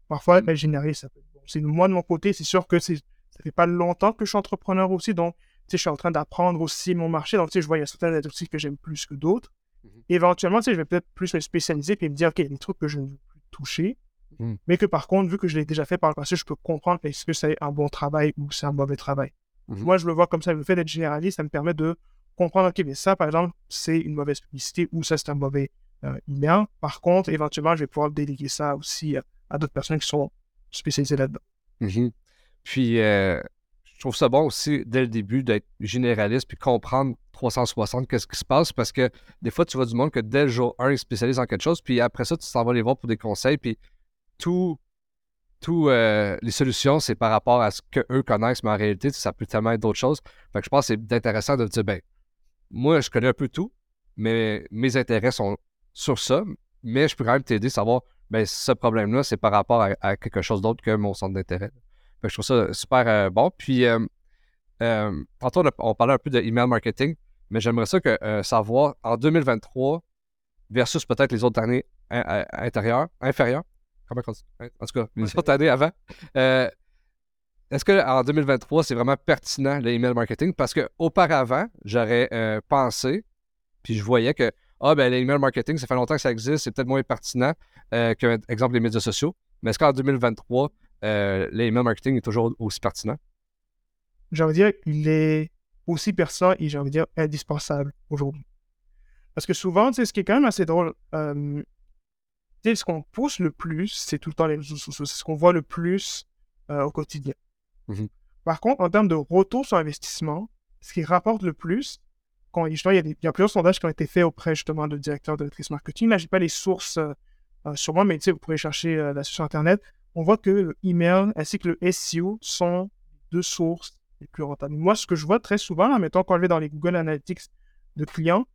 Parfois, être généraliste, ça peut être bon. C'est, moi, de mon côté, c'est sûr que c'est, ça fait pas longtemps que je suis entrepreneur aussi, donc, tu sais, je suis en train d'apprendre aussi mon marché. Donc, tu sais, je vois, il y a certaines industries que j'aime plus que d'autres. Mhm. Éventuellement, tu sais, je vais peut-être plus me spécialiser et me dire, OK, il y a des trucs que je ne veux plus toucher. Mhm. Mais que par contre, vu que je l'ai déjà fait par le passé, je peux comprendre est-ce que c'est un bon travail ou c'est un mauvais travail. Mhm. Moi, je le vois comme ça. Le fait d'être généraliste, ça me permet de comprendre, OK, mais ça, par exemple, c'est une mauvaise publicité ou ça, c'est un mauvais euh, email. Par contre, éventuellement, je vais pouvoir déléguer ça aussi à, d'autres personnes qui sont spécialisées là-dedans. Puis, euh, je trouve ça bon aussi, dès le début, d'être généraliste puis comprendre 360 qu'est-ce qui se passe parce que des fois, tu vois du monde que dès le jour 1, ils spécialisent en quelque chose, puis après ça, tu t'en vas les voir pour des conseils, puis tout, euh, les solutions, c'est par rapport à ce qu'eux connaissent, mais en réalité, ça peut tellement être d'autres choses. Fait que je pense que c'est intéressant de dire, ben, moi, je connais un peu tout, mais mes intérêts sont sur ça, mais je peux quand même t'aider à savoir, ben, ce problème-là, c'est par rapport à quelque chose d'autre que mon centre d'intérêt je trouve ça super euh, bon. Puis, euh, euh, on, parlait un peu de email marketing, mais j'aimerais ça que savoir en 2023 versus peut-être les autres années intérieures, inférieures. Comment En tout cas, les autres années avant. Est-ce qu'en 2023, c'est vraiment pertinent le email marketing? Parce qu'auparavant, j'aurais pensé, puis je voyais que, ah, ben, l'email marketing, ça fait longtemps que ça existe, c'est peut-être moins pertinent que, exemple, les médias sociaux. Mais est-ce qu'en 2023, euh, l'email marketing est toujours aussi pertinent? J'ai envie de dire qu'il est aussi pertinent et j'ai envie de dire indispensable aujourd'hui. Parce que souvent, ce qui est quand même assez drôle, euh, ce qu'on pousse le plus, c'est tout le temps les réseaux sociaux. C'est ce qu'on voit le plus euh, au quotidien. Mm-hmm. Par contre, en termes de retour sur investissement, ce qui rapporte le plus, quand il y, a il y a plusieurs sondages qui ont été faits auprès justement de directeurs de directrices marketing. Là, je n'ai pas les sources sur moi, mais vous pourrez chercher là sur Internet on voit que le email ainsi que le SEO sont deux sources les plus rentables. Moi, ce que je vois très souvent, là, mettons qu'on va dans les Google Analytics de clients,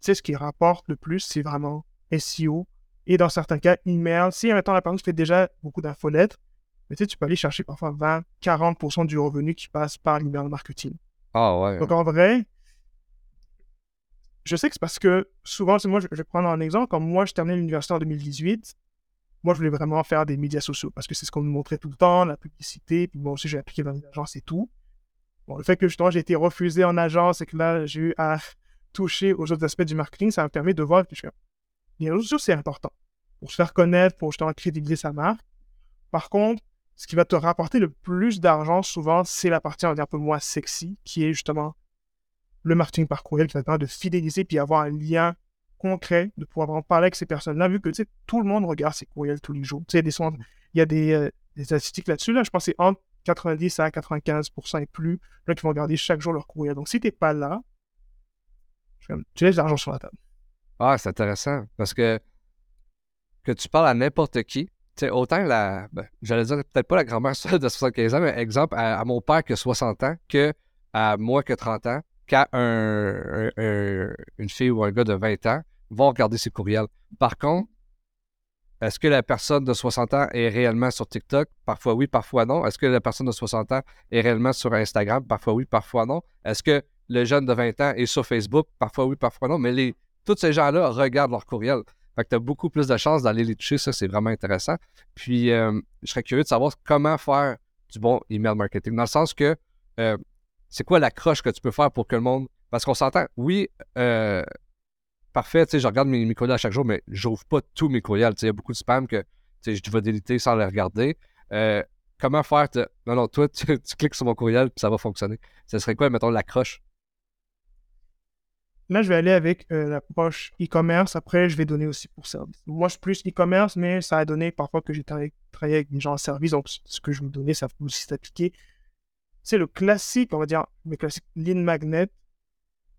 c'est ce qui rapporte le plus, c'est vraiment SEO. Et dans certains cas, email. Si, mettons, la personne fait déjà beaucoup d'infolettes, mais tu, sais, tu peux aller chercher parfois 20-40% du revenu qui passe par l'email marketing. Ah ouais. Donc en vrai, je sais que c'est parce que souvent, moi, je vais prendre un exemple. Comme moi, je terminais l'université en 2018, moi, je voulais vraiment faire des médias sociaux parce que c'est ce qu'on nous montrait tout le temps, la publicité. Puis moi aussi, j'ai appliqué dans les agences et tout. Bon, le fait que justement, j'ai été refusé en agence et que là, j'ai eu à toucher aux autres aspects du marketing, ça m'a permis de voir que les réseaux sociaux, c'est important pour se faire connaître, pour justement crédibiliser sa marque. Par contre, ce qui va te rapporter le plus d'argent, souvent, c'est la partie, on un peu moins sexy, qui est justement le marketing par courriel qui va te permettre de fidéliser puis avoir un lien concret de pouvoir vraiment parler avec ces personnes-là, vu que tout le monde regarde ces courriels tous les jours. Il y a des, il y a euh, des statistiques là-dessus. Là, je pense que c'est entre 90 à 95% et plus là, qui vont regarder chaque jour leur courriel. Donc, si tu n'es pas là, tu laisses l'argent sur la table. Ah, c'est intéressant parce que que tu parles à n'importe qui, sais, autant la. Ben, j'allais dire peut-être pas la grand-mère seule de 75 ans, mais exemple, à, mon père qui a 60 ans, que à moi qui a 30 ans, qu'à un, une fille ou un gars de 20 ans vont regarder ses courriels. Par contre, est-ce que la personne de 60 ans est réellement sur TikTok? Parfois oui, parfois non. Est-ce que la personne de 60 ans est réellement sur Instagram? Parfois oui, parfois non. Est-ce que le jeune de 20 ans est sur Facebook? Parfois oui, parfois non. Mais les, tous ces gens-là regardent leur courriel. Fait que tu as beaucoup plus de chances d'aller les toucher. Ça, c'est vraiment intéressant. Puis, euh, je serais curieux de savoir comment faire du bon email marketing. Dans le sens que, euh, c'est quoi l'accroche que tu peux faire pour que le monde. Parce qu'on s'entend, oui, euh, parfait, tu sais, je regarde mes, courriels à chaque jour, mais j'ouvre pas tous mes courriels. Il y a beaucoup de spam que je dois déliter sans les regarder. comment faire. Non, non, toi, tu, tu, cliques sur mon courriel ça va fonctionner. Ce serait quoi, mettons, l'accroche? Là, je vais aller avec euh, l'approche e-commerce. Après, je vais donner aussi pour service. Moi, je suis plus e-commerce, mais ça a donné parfois que j'ai travaillé, avec des gens en service. Donc, ce que je vous donnais, ça peut aussi s'appliquer. C'est le classique, on va dire, le classique lead magnet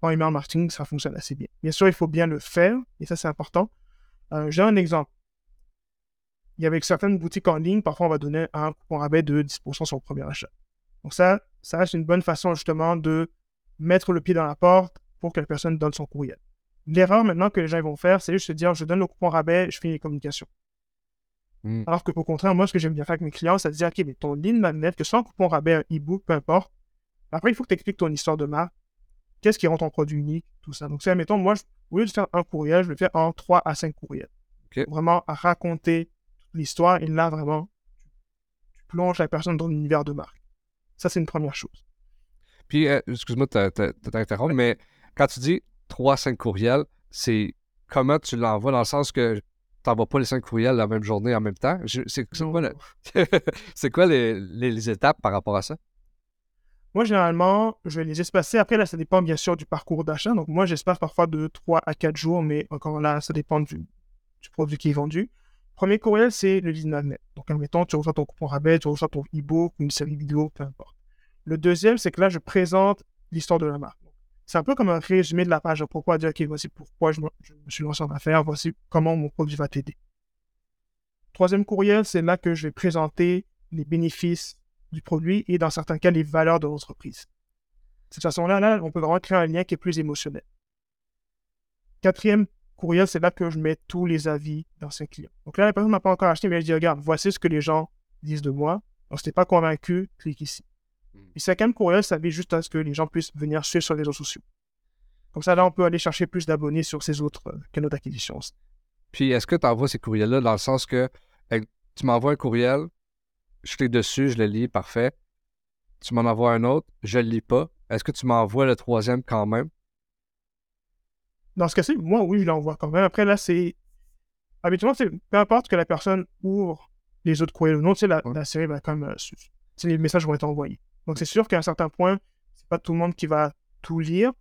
en email marketing, ça fonctionne assez bien. Bien sûr, il faut bien le faire, et ça, c'est important. Euh, j'ai un exemple. Il y avait certaines boutiques en ligne, parfois, on va donner un coupon rabais de 10% sur le premier achat. Donc, ça, ça reste une bonne façon, justement, de mettre le pied dans la porte pour que la personne donne son courriel. L'erreur maintenant que les gens vont faire, c'est juste se dire je donne le coupon rabais, je fais les communications. Hmm. Alors que au contraire, moi, ce que j'aime bien faire avec mes clients, c'est de dire ok, mais ton ligne magnet, que ce soit un coupon rabais, un e-book, peu importe. Après, il faut que tu expliques ton histoire de marque. Qu'est-ce qui rend ton produit unique, tout ça. Donc, c'est, admettons, moi, au lieu de faire un courriel, je le fais en 3 à 5 courriels. Vraiment à raconter l'histoire et là, vraiment, tu plonges la personne dans l'univers de marque. Ça, c'est une première chose. Puis, euh, excuse-moi de t'interrompre, mais quand tu dis 3-5 courriels, c'est comment tu l'envoies dans le sens que tu n'envoies pas les 5 courriels la même journée en même temps? C'est quoi, les, étapes par rapport à ça? Moi, généralement, je vais les espacer. Après, là, ça dépend bien sûr du parcours d'achat. Donc, moi, j'espace parfois de 3 à 4 jours, mais encore là, ça dépend du, produit qui est vendu. Premier courriel, c'est le lead magnet. Donc, admettons, tu reçois ton coupon rabais, tu reçois ton e-book, une série vidéo, peu importe. Le deuxième, c'est que là, je présente l'histoire de la marque. C'est un peu comme un résumé de la page pourquoi dire, OK, voici pourquoi je me, suis lancé en affaires, voici comment mon produit va t'aider. Troisième courriel, c'est là que je vais présenter les bénéfices du produit et dans certains cas, les valeurs de l'entreprise. De cette façon-là, là, on peut vraiment créer un lien qui est plus émotionnel. Quatrième courriel, c'est là que je mets tous les avis d'anciens clients. Donc là, la personne n'a pas encore acheté, mais elle dit, regarde, voici ce que les gens disent de moi. Donc, si tu n'es pas convaincu, clique ici. Et cinquième courriel, ça vise juste à ce que les gens puissent venir suivre sur les réseaux sociaux. Comme ça, là, on peut aller chercher plus d'abonnés sur ces autres euh, canaux d'acquisition. Puis, est-ce que tu envoies ces courriels-là dans le sens que tu m'envoies un courriel, je clique dessus, je le lis, parfait. Tu m'en envoies un autre, je le lis pas. Est-ce que tu m'envoies le troisième quand même? Dans ce cas-ci, moi, oui, je l'envoie quand même. Après, là, c'est. Habituellement, peu importe que la personne ouvre les autres courriels ou non, tu sais, la, série va quand même. Euh, les messages vont être envoyés. Donc c'est sûr qu'à un certain point, c'est pas tout le monde qui va tout lire.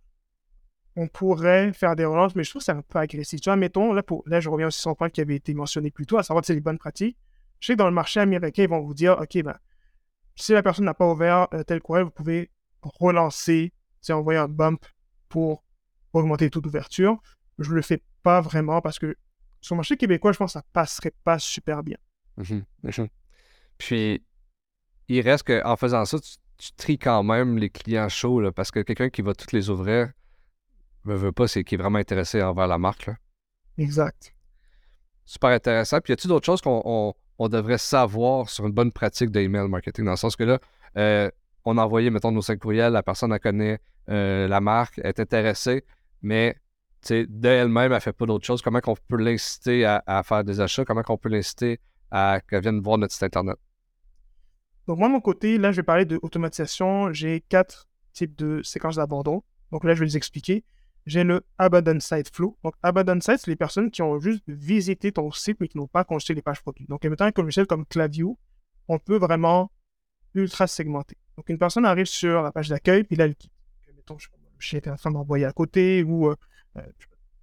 On pourrait faire des relances, mais je trouve que c'est un peu agressif. Tu vois, mettons, là, pour, là je reviens aussi sur un point qui avait été mentionné plus tôt, à savoir c'est les bonnes pratiques. Je sais que dans le marché américain, ils vont vous dire, OK, ben, si la personne n'a pas ouvert euh, tel courriel, vous pouvez relancer, c'est envoyer un bump pour augmenter le taux d'ouverture. Je le fais pas vraiment parce que sur le marché québécois, je pense que ça passerait pas super bien. Mhm, Puis, il reste qu'en faisant ça, tu, tu tries quand même les clients chauds, parce que quelqu'un qui va toutes les ouvrir, ne veut pas, c'est qui est vraiment intéressé envers la marque. Là. Exact. Super intéressant. Puis y a-t-il d'autres choses qu'on devrait savoir sur une bonne pratique d'email marketing? Dans le sens que là, euh, on a envoyé, mettons, nos cinq courriels, la personne connaît euh, la marque, est intéressée, mais d'elle-même, elle ne fait pas d'autres choses. Comment on peut l'inciter à, à, faire des achats? Comment on peut l'inciter à qu'elle vienne voir notre site Internet? Donc, moi, de mon côté, là, je vais parler d'automatisation. J'ai quatre types de séquences d'abandon. Donc, là, je vais les expliquer. J'ai le Abandon Site Flow. Donc, Abandon Site, c'est les personnes qui ont juste visité ton site, mais qui n'ont pas consulté les pages produits. Donc, émettant un logiciel comme Clavio, on peut vraiment ultra segmenter. Donc, une personne arrive sur la page d'accueil, puis là, elle quitte. Mettons, je suis en train d'envoyer à côté ou euh, euh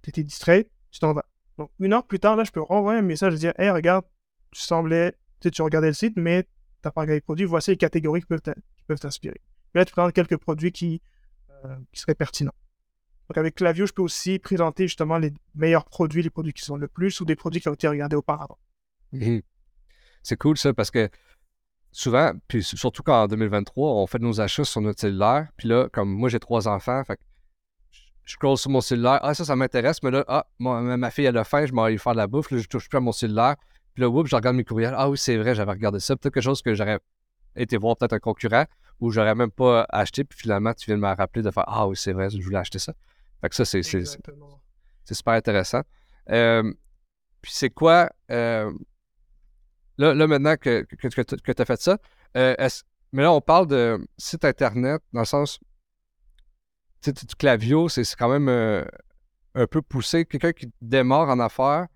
tu étais distrait. tu t'en vas. Donc, une heure plus tard, là, je peux renvoyer un message et dire Hey, regarde, tu semblais, tu sais, tu regardais le site, mais regardé les produits, voici les catégories qui peuvent t'inspirer. Là, tu prends quelques produits qui, euh, qui seraient pertinents. Donc, avec Clavio, je peux aussi présenter justement les meilleurs produits, les produits qui sont le plus ou des produits qui ont été regardés auparavant. Mhm. C'est cool ça parce que souvent, puis surtout qu'en 2023, on fait nos achats sur notre cellulaire. Puis là, comme moi, j'ai trois enfants, je scroll sur mon cellulaire. Ah, ça, ça m'intéresse, mais là, ah, ma, fille, elle a faim, je m'en vais faire de la bouffe. Là, je touche plus à mon cellulaire. Puis là, oups, je regarde mes courriels. Ah oui, c'est vrai, j'avais regardé ça. Peut-être quelque chose que j'aurais été voir peut-être un concurrent ou j'aurais même pas acheté. Puis finalement, tu viens de me rappeler de faire Ah oui, c'est vrai, je voulais acheter ça. Fait que ça, c'est, c'est, super intéressant. Euh, puis c'est quoi. Euh, là, là, maintenant que, que, que tu as fait ça, euh, mais là, on parle de site Internet dans le sens du clavio, c'est quand même un peu poussé. Quelqu'un qui démarre en affaires,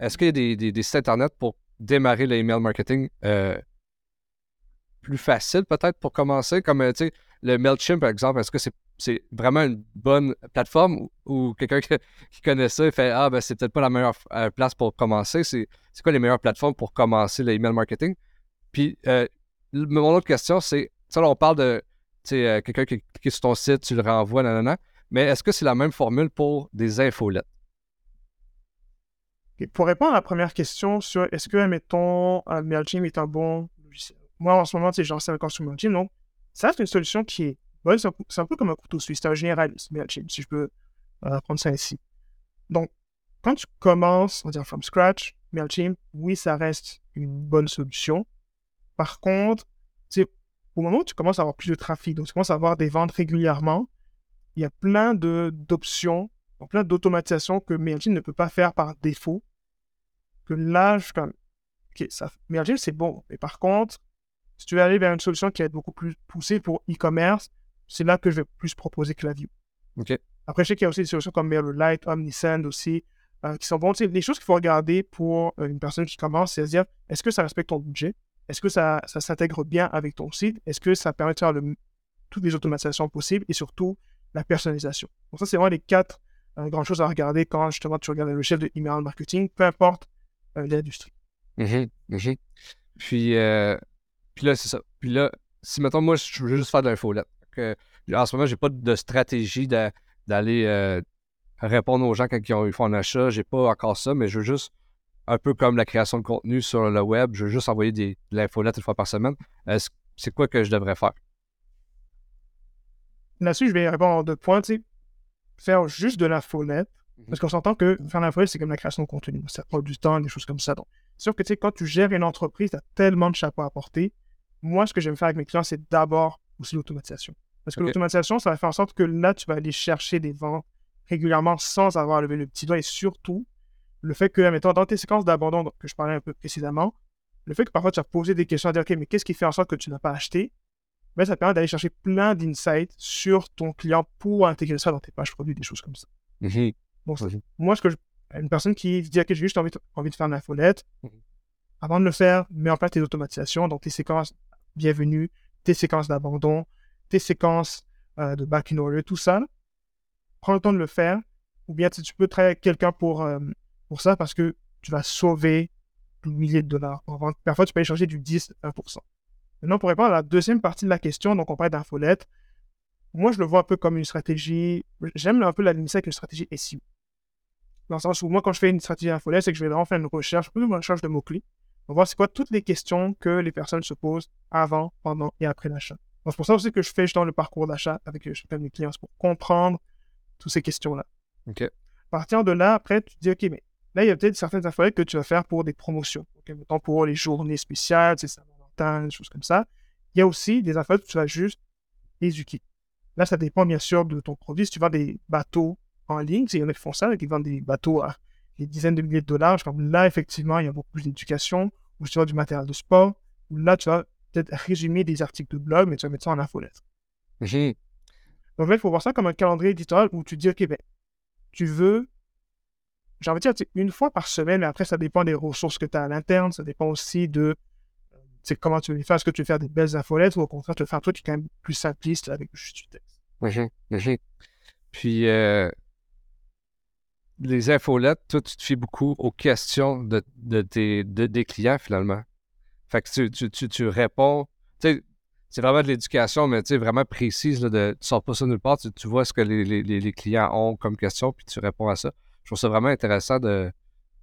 est-ce qu'il y a des, sites Internet pour démarrer l'email marketing euh, plus facile peut-être pour commencer? Comme euh, le MailChimp, par exemple, est-ce que c'est vraiment une bonne plateforme ou, quelqu'un qui, connaît ça fait Ah, ben c'est peut-être pas la meilleure place pour commencer? C'est quoi les meilleures plateformes pour commencer l'email marketing? Puis, mon autre question, c'est, ça, on parle de euh, quelqu'un qui est sur ton site, tu le renvoies, nanana. Mais est-ce que c'est la même formule pour des infolettes? Pour répondre à la première question sur est-ce que, admettons, MailChimp est un bon logiciel? Moi, en ce moment, j'en sais encore sur MailChimp, donc ça, c'est une solution qui est bonne. C'est un, peu comme un couteau suisse. C'est un généraliste, MailChimp, si je peux euh, prendre ça ici. Donc, quand tu commences, on va dire from scratch, MailChimp, oui, ça reste une bonne solution. Par contre, au moment où tu commences à avoir plus de trafic, donc tu commences à avoir des ventes régulièrement, il y a plein d'options, plein d'automatisation que MailChimp ne peut pas faire par défaut. Que là, je comme, ok, ça, MailChimp c'est bon, mais par contre, si tu veux aller vers une solution qui va être beaucoup plus poussée pour e-commerce, c'est là que je vais plus proposer view. Ok. Après, je sais qu'il y a aussi des solutions comme MailerLite, OmniSend aussi, euh, qui sont bonnes. Les choses qu'il faut regarder pour euh, une personne qui commence, c'est à se dire, est-ce que ça respecte ton budget? Est-ce que ça, s'intègre bien avec ton site? Est-ce que ça permet de faire toutes les automatisations possibles et surtout la personnalisation? Donc ça, c'est vraiment les quatre euh, grandes choses à regarder quand justement tu regardes le chef de email marketing, peu importe euh, l'industrie. Mmh mmh puis, euh, puis là, c'est ça. Puis là, si maintenant moi, je veux juste faire de l'infolette. En ce moment, j'ai pas de stratégie d'aller répondre aux gens quand ils, font un achat. J'ai pas encore ça, mais je veux juste un peu comme la création de contenu sur le web, je veux juste envoyer des, de l'infolette une fois par semaine. c'est quoi que je devrais faire? Là-dessus, je vais répondre en deux points. Faire juste de l'infolette, mhm. parce qu'on s'entend que faire l'infolette, c'est comme la création de contenu. Ça prend du temps, des choses comme ça. Donc, c'est sûr que quand tu gères une entreprise, tu as tellement de chapeaux à porter. Moi, ce que j'aime faire avec mes clients, c'est d'abord aussi l'automatisation. Parce que l'automatisation, ça va faire en sorte que là, tu vas aller chercher des ventes régulièrement sans avoir levé le petit doigt et surtout, le fait que, mettons, dans tes séquences d'abandon que je parlais un peu précédemment, le fait que parfois tu as posé des questions à dire, OK, mais qu'est-ce qui fait en sorte que tu n'as pas acheté? Ben, Ça permet d'aller chercher plein d'insights sur ton client pour intégrer ça dans tes pages produits, des choses comme ça. Mhm. moi, ce que une personne qui dit, OK, j'ai juste envie, envie, de faire une infolette, mhm. avant de le faire, mets en place tes automatisations, donc tes séquences bienvenue, tes séquences d'abandon, tes séquences euh, de back in order, tout ça. Prends le temps de le faire, ou bien tu peux travailler avec quelqu'un pour euh, pour ça parce que tu vas sauver des milliers de dollars Parfois, tu peux échanger du 10 à 1%. Maintenant, pour répondre à la deuxième partie de la question, donc on parle d'infolette, moi, je le vois un peu comme une stratégie. J'aime un peu la limite avec une stratégie SEO. Dans le sens où moi, quand je fais une stratégie d'infolette, c'est que je vais vraiment faire une recherche, une recherche de mots-clés. On va voir c'est quoi toutes les questions que les personnes se posent avant, pendant et après l'achat. c'est pour ça aussi que je fais justement le parcours d'achat avec chacun de mes clients, pour comprendre toutes ces questions-là. OK. Partir de là, après, tu te dis, OK, mais Là, il y a peut-être certaines infolettes que tu vas faire pour des promotions. Donc, mettons pour les journées spéciales, c'est Saint-Valentin, des choses comme ça. Il y a aussi des infolettes où tu vas juste éduquer. Là, ça dépend bien sûr de ton produit. Si tu vends des bateaux en ligne, il y en a qui font ça, qui vendent des bateaux à des dizaines de milliers de dollars. Comme là, effectivement, il y a beaucoup plus d'éducation. Ou si tu vends du matériel de sport, où là, tu vas peut-être résumer des articles de blog, mais tu vas mettre ça en infolettre. Donc là, il faut voir ça comme un calendrier éditorial où tu dis, OK, ben, tu veux j'ai envie de dire, une fois par semaine, mais après, ça dépend des ressources que tu as à l'interne, ça dépend aussi de comment tu veux faire. Est-ce que tu veux faire des belles infolettes ou au contraire, veux faire un qui est quand même plus simpliste avec juste du texte? Oui, oui. Puis, euh, les infolettes, toi, tu te fies beaucoup aux questions de, de tes, de, des clients, finalement. Fait que tu, tu, tu, tu réponds. C'est vraiment de l'éducation, mais vraiment précise. Là, de, tu sors pas ça nulle part. Tu, tu vois ce que les, les, les, clients ont comme question, puis tu réponds à ça. Je trouve ça vraiment intéressant de,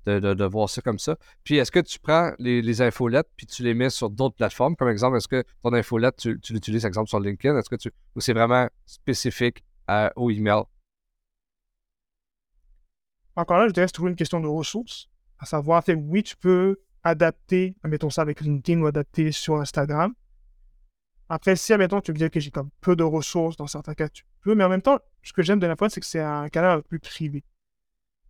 de, de, voir ça comme ça. Puis, est-ce que tu prends les, les infolettes, puis tu les mets sur d'autres plateformes? Comme exemple, est-ce que ton infolette, tu, tu l'utilises, exemple, sur LinkedIn? Est-ce que tu. Ou c'est vraiment spécifique au email? Encore là, je dirais c'est toujours une question de ressources. À savoir, oui, tu peux adapter, mettons ça avec LinkedIn ou adapter sur Instagram. Après, si, admettons, tu veux dire que j'ai comme peu de ressources, dans certains cas, tu peux, mais en même temps, ce que j'aime de la fois, c'est que c'est un canal un peu plus privé.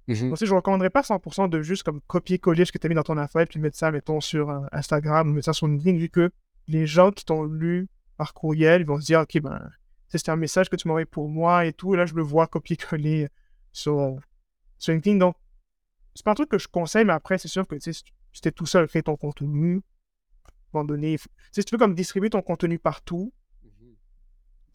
Mm Donc, je ne recommanderais pas 100% de juste comme copier-coller ce que tu as mis dans ton affaire, puis mettre ça, mettons, sur euh, Instagram ou mettre ça sur LinkedIn, vu que les gens qui t'ont lu par courriel, ils vont se dire, OK, ben, c'est un message que tu m'aurais pour moi et tout, et là, je le vois copier-coller sur, sur LinkedIn. Donc, c'est pas un truc que je conseille, mais après, c'est sûr que si tu es tout seul à créer ton contenu, à un moment donné, si tu veux comme distribuer ton contenu partout, mhm.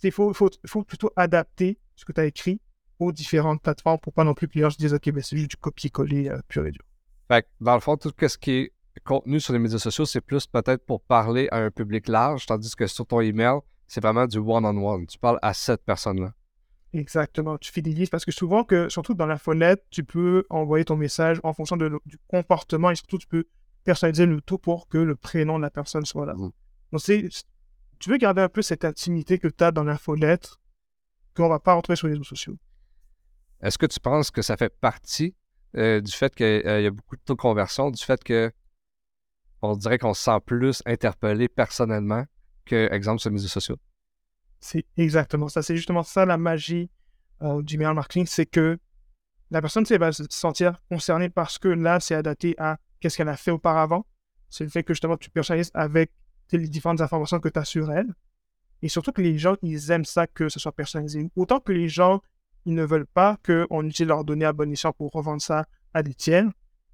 il faut, faut, faut, plutôt adapter ce que tu as écrit aux différentes plateformes pour pas non plus que les gens se disent OK, ben c'est juste du copier-coller euh, pur et dur. Fait dans le fond, tout ce qui est contenu sur les médias sociaux, c'est plus peut-être pour parler à un public large, tandis que sur ton email, c'est vraiment du one-on-one. Tu parles à cette personne-là. Exactement, tu fidélises parce que souvent que, surtout dans la fenêtre, tu peux envoyer ton message en fonction de, du comportement et surtout tu peux personnaliser le tout pour que le prénom de la personne soit là. Mmh. Donc c'est, tu veux garder un peu cette intimité que tu as dans l'infolettre qu'on va pas retrouver sur les réseaux sociaux. Est-ce que tu penses que ça fait partie euh, du fait qu'il euh, y a beaucoup de taux de conversion, du fait que on dirait qu'on se sent plus interpellé personnellement que, exemple, sur les réseaux sociaux? C'est exactement ça. C'est justement ça la magie euh, du mail marketing, c'est que la personne va se sentir concernée parce que là, c'est adapté à qu'est-ce qu'elle a fait auparavant. C'est le fait que justement tu personnalises avec les différentes informations que tu as sur elle. Et surtout que les gens, ils aiment ça que ce soit personnalisé. Autant que les gens, ils ne veulent pas qu'on utilise leurs données à bon escient pour revendre ça à des tiers.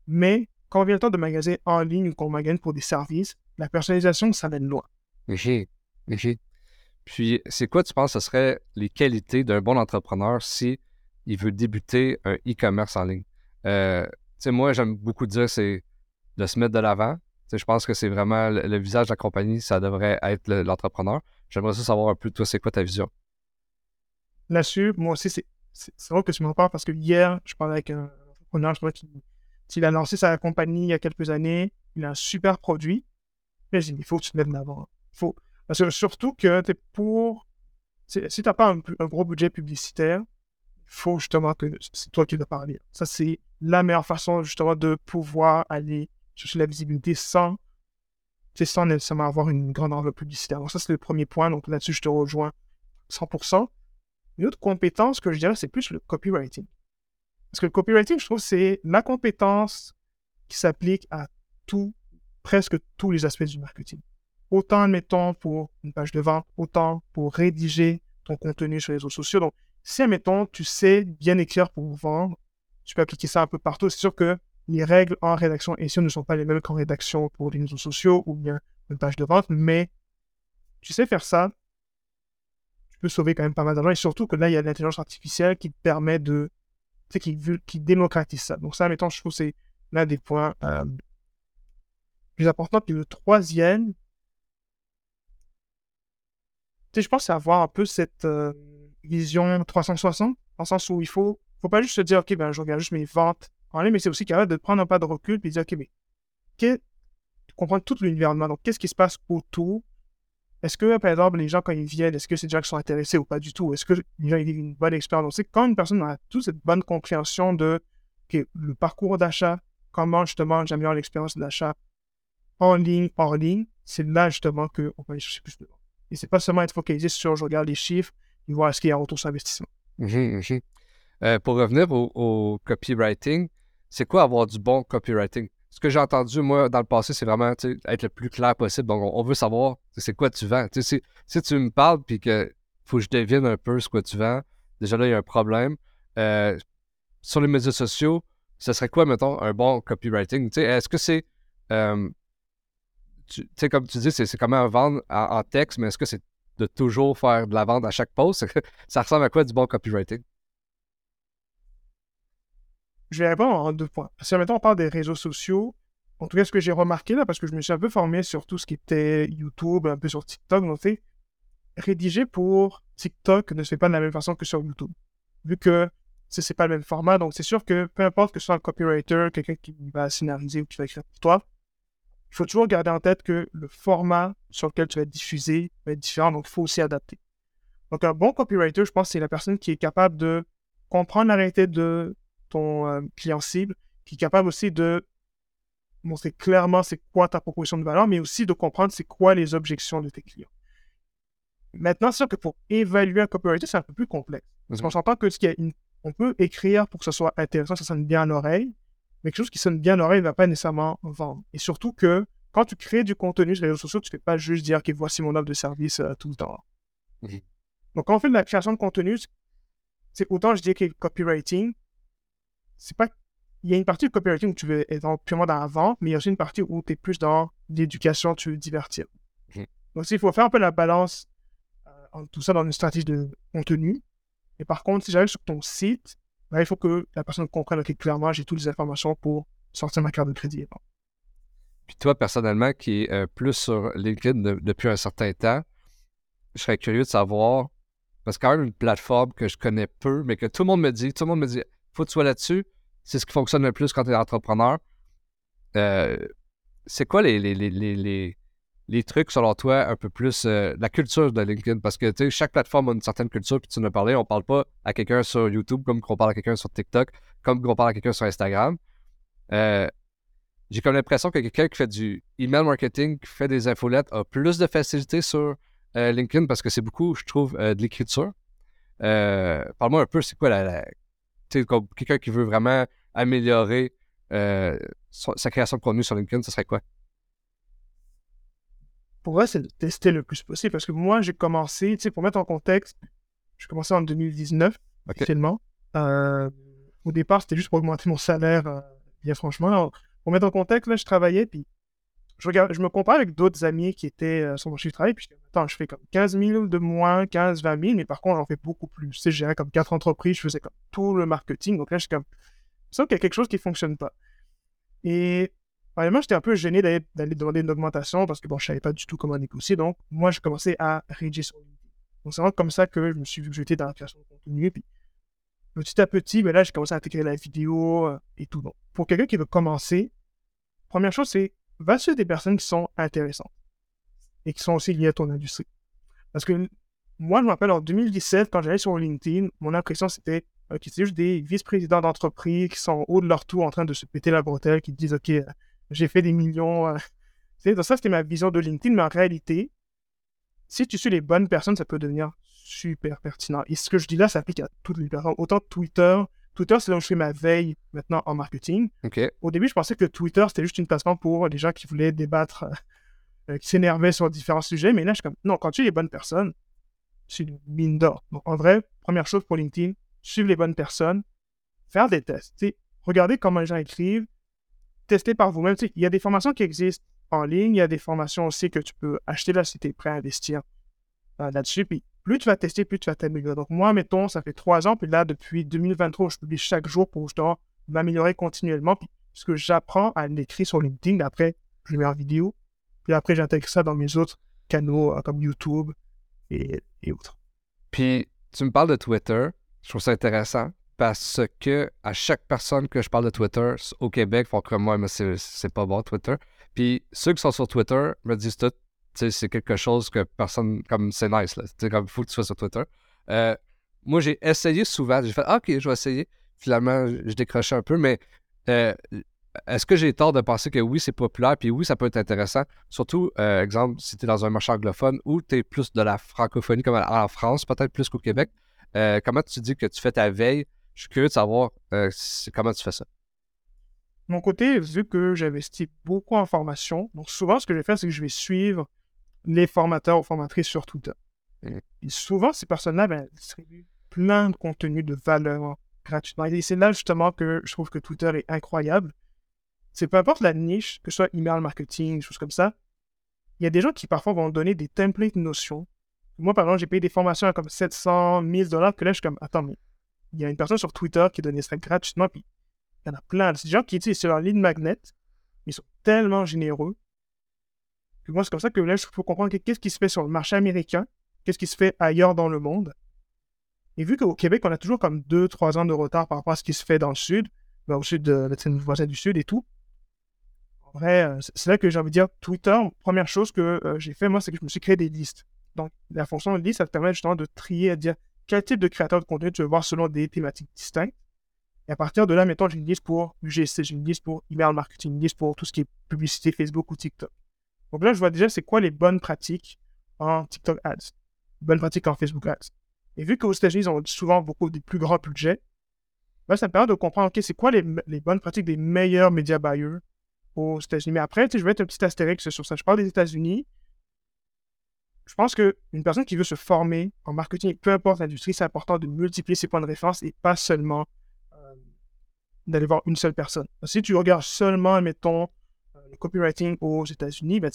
Mais quand vient le temps de magasiner en ligne ou qu'on magasine pour des services, la personnalisation, ça mène loin. Oui, oui. Puis, c'est quoi, tu penses, ce serait les qualités d'un bon entrepreneur si il veut débuter un e-commerce en ligne? Euh, tu sais, moi, j'aime beaucoup dire, c'est de se mettre de l'avant. Je pense que c'est vraiment le, visage de la compagnie, ça devrait être l'entrepreneur. J'aimerais ça savoir un peu, toi, c'est quoi ta vision? Là-dessus, moi aussi, c'est vrai que tu m'en parles parce que hier, je parlais avec un entrepreneur, je crois qu'il a lancé sa compagnie il y a quelques années, il a un super produit. Mais dit, il faut que tu te mettes de l'avant. Faut, parce que surtout que es pour. Si tu n'as pas un, gros budget publicitaire, il faut justement que c'est toi qui dois parler. Ça, c'est la meilleure façon justement de pouvoir aller chercher la visibilité sans, sans nécessairement avoir une grande enveloppe publicitaire. Donc, ça, c'est le premier point. Donc, là-dessus, je te rejoins 100%. Une autre compétence que je dirais, c'est plus le copywriting. Parce que le copywriting, je trouve, c'est la compétence qui s'applique à tout, presque tous les aspects du marketing autant, admettons, pour une page de vente, autant pour rédiger ton contenu sur les réseaux sociaux. Donc, si, admettons, tu sais bien écrire pour vendre, tu peux appliquer ça un peu partout. C'est sûr que les règles en rédaction et ne sont pas les mêmes qu'en rédaction pour les réseaux sociaux ou bien une page de vente, mais tu sais faire ça, tu sauver quand même pas mal d'argent. Et surtout que là, il y a l'intelligence artificielle qui permet de. Tu sais, qui, démocratise ça. Donc, ça, admettons, je trouve que c'est l'un des points euh, plus importants. Puis le troisième, je pense avoir un peu cette euh, vision 360, dans le sens où il faut, faut pas juste se dire, OK, ben, je regarde juste mes ventes en ligne, mais c'est aussi capable de prendre un pas de recul et de dire, OK, mais comprendre tout l'environnement. Donc, qu'est-ce qui se passe autour? Est-ce que, par exemple, les gens, quand ils viennent, est-ce que c'est des gens qui sont intéressés ou pas du tout? Est-ce que les gens vivent une bonne expérience? Quand une personne a toute cette bonne compréhension de le parcours d'achat, comment justement j'améliore l'expérience d'achat en ligne, hors ligne, c'est là justement qu'on va aller chercher plus de et c'est pas seulement être focalisé sur je regarde les chiffres et voir ce qu'il y a autour de investissement. Mhm, mhm. Euh, pour revenir au, copywriting, c'est quoi avoir du bon copywriting? Ce que j'ai entendu, moi, dans le passé, c'est vraiment être le plus clair possible. Donc, on, veut savoir c'est quoi tu vends. Si, tu me parles puis que faut que je devine un peu ce que tu vends, déjà là, il y a un problème. Euh, sur les médias sociaux, ce serait quoi, mettons, un bon copywriting? Est-ce que c'est euh, tu sais, comme tu dis, c'est comment vendre en, texte, mais est-ce que c'est de toujours faire de la vente à chaque poste? ça ressemble à quoi du bon copywriting? Je vais répondre en deux points. Parce que maintenant, on parle des réseaux sociaux. En tout cas, ce que j'ai remarqué là, parce que je me suis un peu formé sur tout ce qui était YouTube, un peu sur TikTok, donc c'est rédiger pour TikTok ne se fait pas de la même façon que sur YouTube. Vu que c'est pas le même format, donc c'est sûr que peu importe que ce soit un copywriter, quelqu'un qui va scénariser ou qui va écrire pour toi, il faut toujours garder en tête que le format sur lequel tu vas diffuser va être différent, donc il faut aussi adapter. Donc un bon copywriter, je pense, c'est la personne qui est capable de comprendre la réalité de ton euh, client cible, qui est capable aussi de montrer clairement c'est quoi ta proposition de valeur, mais aussi de comprendre c'est quoi les objections de tes clients. Maintenant, c'est sûr que pour évaluer un copywriter, c'est un peu plus complexe. Parce qu'on s'entend que ce qu'il y a une... on peut écrire pour que ce soit intéressant, ça sonne bien à l'oreille, mais quelque chose qui sonne bien à l'oreille ne va pas nécessairement vendre. Et surtout que quand tu crées du contenu sur les réseaux sociaux, tu ne fais pas juste dire que voici mon offre de service euh, tout le temps. Donc, quand on fait de la création de contenu, c'est autant je dis que copywriting, c'est pas. Il y a une partie du copywriting où tu veux être purement dans la vente, mais il y a aussi une partie où tu es plus dans l'éducation, tu veux divertir. Donc, il faut faire un peu la balance euh, tout ça dans une stratégie de contenu. Et par contre, si j'arrive sur ton site, ben, il faut que la personne comprenne que clairement, j'ai toutes les informations pour sortir ma carte de crédit. Puis toi, personnellement, qui est euh, plus sur LinkedIn depuis un certain temps, je serais curieux de savoir, parce que quand même une plateforme que je connais peu, mais que tout le monde me dit, tout le monde me dit, faut que tu sois là-dessus, c'est ce qui fonctionne le plus quand tu es entrepreneur. Euh, c'est quoi les, les, les, les, trucs, selon toi, un peu plus euh, la culture de LinkedIn? Parce que chaque plateforme a une certaine culture, puis tu nous as parlé, on parle pas à quelqu'un sur YouTube comme qu'on parle à quelqu'un sur TikTok, comme qu'on parle à quelqu'un sur Instagram. Euh, j'ai comme l'impression que quelqu'un qui fait du email marketing, qui fait des infolettes, a plus de facilité sur LinkedIn parce que c'est beaucoup, je trouve, de l'écriture. Parle-moi un peu, c'est quoi la, quelqu'un qui veut vraiment améliorer sa création de contenu sur LinkedIn, ce serait quoi? Pour moi, c'est de tester le plus possible parce que moi, j'ai commencé, tu sais, pour mettre en contexte, j'ai commencé en 2019, officiellement. Euh, au départ, c'était juste pour augmenter mon salaire, euh, bien franchement. pour mettre en contexte, là, je travaillais, puis je, je me compare avec d'autres amis qui étaient euh, sur mon chiffre de travail, puis attends, je fais comme 15 000 de moins, 15, 20 000, mais par contre, j'en fais beaucoup plus. Tu sais, je gérais comme quatre entreprises, je faisais comme tout le marketing, donc là, je suis comme, ça qu'il y a quelque chose qui ne fonctionne pas. Et Premièrement, j'étais un peu gêné d'aller demander une augmentation parce que bon, je savais pas du tout comment négocier. Donc, moi, j'ai commencé à rédiger sur LinkedIn. Donc, c'est vraiment comme ça que je me suis vu que j'étais dans la création de contenu. Puis, petit à petit, ben là, j'ai commencé à intégrer la vidéo euh, et tout. Donc, pour quelqu'un qui veut commencer, première chose, c'est va sur des personnes qui sont intéressantes et qui sont aussi liées à ton industrie. Parce que moi, je me rappelle en 2017, quand j'allais sur LinkedIn, mon impression, c'était que c'était juste des vice-présidents d'entreprise qui sont haut de leur tour en train de se péter la bretelle, qui disent OK, j'ai fait des millions. Euh. Donc ça, c'était ma vision de LinkedIn, mais en réalité, si tu suis les bonnes personnes, ça peut devenir super pertinent. Et ce que je dis là, ça applique à toutes les personnes. Autant Twitter, Twitter, c'est là où je fais ma veille maintenant en marketing. Au début, je pensais que Twitter, c'était juste une plateforme pour les gens qui voulaient débattre, euh, qui s'énervaient sur différents sujets. Mais là, je suis comme, non, quand tu es les bonnes personnes, c'est une mine d'or. Donc, en vrai, première chose pour LinkedIn, suivre les bonnes personnes, faire des tests. Regardez comment les gens écrivent, tester par vous-même. Il y a des formations qui existent en ligne, il y a des formations aussi que tu peux acheter là si tu es prêt à investir euh, là-dessus. Puis plus tu vas tester, plus tu vas t'améliorer. Donc moi, mettons, ça fait trois ans, puis là, depuis 2023, je publie chaque jour pour justement m'améliorer continuellement. Puis ce que j'apprends à l'écrire sur LinkedIn, après, je le mets en vidéo. Puis après, j'intègre ça dans mes autres canaux euh, comme YouTube et, et autres. Puis tu me parles de Twitter. Je trouve ça intéressant parce que à chaque personne que je parle de Twitter au Québec font comme moi, mais c'est pas bon Twitter. Puis ceux qui sont sur Twitter me disent tout, c'est quelque chose que personne, comme c'est nice, là. comme il faut que tu sois sur Twitter. Euh, moi, j'ai essayé souvent, j'ai fait, ah, ok, je vais essayer. Finalement, je, décrochais un peu, mais euh, est-ce que j'ai tort de penser que oui, c'est populaire, puis oui, ça peut être intéressant? Surtout, euh, exemple, si tu es dans un marché anglophone ou tu es plus de la francophonie, comme en France, peut-être plus qu'au Québec. comment tu dis que tu fais ta veille? Je suis curieux de savoir comment tu fais ça. Mon côté, vu que j'investis beaucoup en formation, donc souvent ce que je vais faire, c'est que je vais suivre les formateurs ou formatrices sur Twitter. Et souvent, ces personnes-là ben, distribuent plein de contenu de valeur gratuitement. Et c'est là justement que je trouve que Twitter est incroyable. C'est peu importe la niche, que ce soit email marketing, choses comme ça, il y a des gens qui parfois vont donner des templates notions. Moi, par exemple, j'ai payé des formations à comme 700, 1000 dollars, que là, je suis comme, attends, mais il y a une personne sur Twitter qui donnait ça gratuitement, puis Il y en a plein. C'est des gens qui utilisent leur lead magnet. Ils sont tellement généreux. Moi, c'est comme ça que là, je peux comprendre qu'est-ce qui se fait sur le marché américain, qu'est-ce qui se fait ailleurs dans le monde. Et vu qu'au Québec, on a toujours comme 2-3 ans de retard par rapport à ce qui se fait dans le sud, ben, au sud de nos voisins du sud et tout. En vrai, euh, c'est là que j'ai envie de dire Twitter, première chose que euh, j'ai fait, moi, c'est que je me suis créé des listes. Donc, la fonction de liste, ça te permet justement de trier, à dire quel type de créateur de contenu tu veux voir selon des thématiques distinctes. Et à partir de là, mettons, j'ai une liste pour UGC, j'ai une liste pour email marketing, une liste pour tout ce qui est publicité Facebook ou TikTok. Donc là, je vois déjà c'est quoi les bonnes pratiques en TikTok Ads, bonnes pratiques en Facebook Ads. Et vu qu'aux États-Unis, ils ont souvent beaucoup des plus grands budgets, ben, ça me permet de comprendre, OK, c'est quoi les, bonnes pratiques des meilleurs médias buyers aux États-Unis? Mais après, je vais mettre un petit astérix sur ça. Je parle des États-Unis. Je pense qu'une personne qui veut se former en marketing, peu importe l'industrie, c'est important de multiplier ses points de référence et pas seulement euh, d'aller voir une seule personne. Si tu regardes seulement, mettons, copywriting aux États-Unis, ben,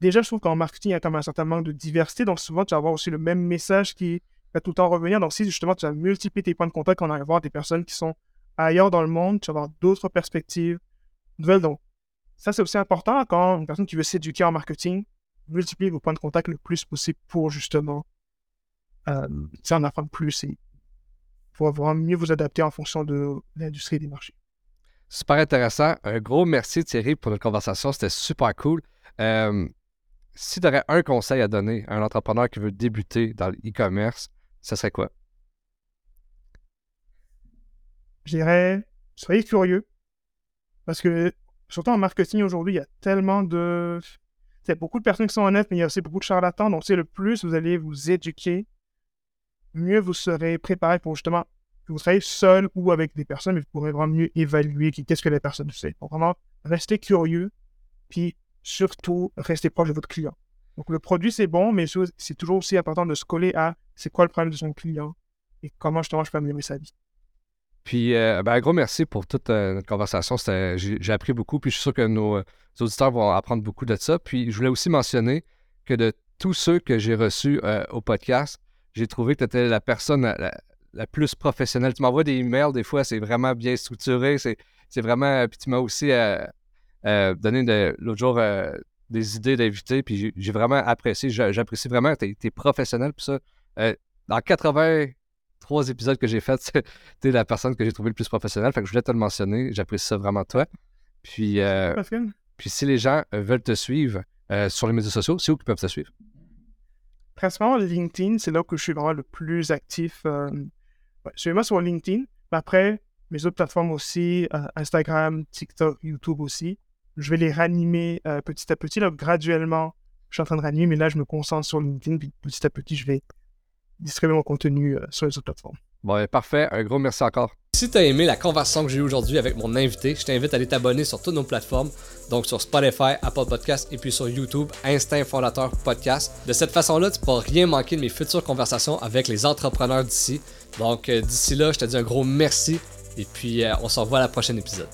déjà, je trouve qu'en marketing, il y a comme un certain manque de diversité. Donc, souvent, tu vas avoir aussi le même message qui va tout le temps revenir. Donc, si justement tu vas multiplier tes points de contact, on va voir des personnes qui sont ailleurs dans le monde, tu vas avoir d'autres perspectives nouvelles. Donc, ça, c'est aussi important quand une personne qui veut s'éduquer en marketing, multiplier vos points de contact le plus possible pour justement euh, en apprendre plus et pouvoir mieux vous adapter en fonction de l'industrie des marchés. Super intéressant. Un gros merci Thierry pour notre conversation. C'était super cool. Euh, si tu aurais un conseil à donner à un entrepreneur qui veut débuter dans l'e-commerce, ça serait quoi? Je dirais, soyez curieux. Parce que, surtout en marketing aujourd'hui, il y a tellement de. Il y a beaucoup de personnes qui sont honnêtes, mais il y a aussi beaucoup de charlatans. Donc, c'est le plus vous allez vous éduquer, mieux vous serez préparé pour justement vous soyez seul ou avec des personnes, mais vous pourrez vraiment mieux évaluer qu'est-ce que les personnes font. Donc, vraiment, restez curieux, puis surtout, restez proche de votre client. Donc, le produit, c'est bon, mais c'est toujours aussi important de se coller à c'est quoi le problème de son client et comment justement je peux améliorer sa vie. Puis, euh, ben, un gros merci pour toute euh, notre conversation. J'ai appris beaucoup, puis je suis sûr que nos, euh, auditeurs vont apprendre beaucoup de ça. Puis, je voulais aussi mentionner que de tous ceux que j'ai reçus au podcast, j'ai trouvé que tu étais la personne la, plus professionnelle. Tu m'envoies des emails, des fois, c'est vraiment bien structuré. C'est vraiment. Puis, tu m'as aussi donné l'autre jour des idées d'invités, puis j'ai vraiment apprécié. J'apprécie vraiment. Tu es, professionnel, puis ça. Euh, dans 83 épisodes que j'ai faits, tu es la personne que j'ai trouvé le plus professionnelle. Fait que je voulais te le mentionner. J'apprécie ça vraiment toi. Puis, euh, puis si les gens euh, veulent te suivre sur les médias sociaux, c'est où qu'ils peuvent te suivre? Principalement LinkedIn, c'est là que je suis vraiment le plus actif. Suivez-moi sur LinkedIn. après, mes autres plateformes aussi, Instagram, TikTok, YouTube aussi. Je vais les ranimer petit à petit, là, graduellement je suis en train de ranimer, mais là, je me concentre sur LinkedIn, puis petit à petit, je vais distribuer mon contenu euh, sur les autres plateformes. Bon, ben, parfait. Un gros merci encore. Si tu as aimé la conversation que j'ai eue aujourd'hui avec mon invité, je t'invite à aller t'abonner sur toutes nos plateformes, donc sur Spotify, Apple Podcast et puis sur YouTube, Instinct Fondateur Podcast. De cette façon-là, tu ne pourras rien manquer de mes futures conversations avec les entrepreneurs d'ici. Donc euh, d'ici là, je te dis un gros merci et puis euh, on se revoit à la prochaine épisode.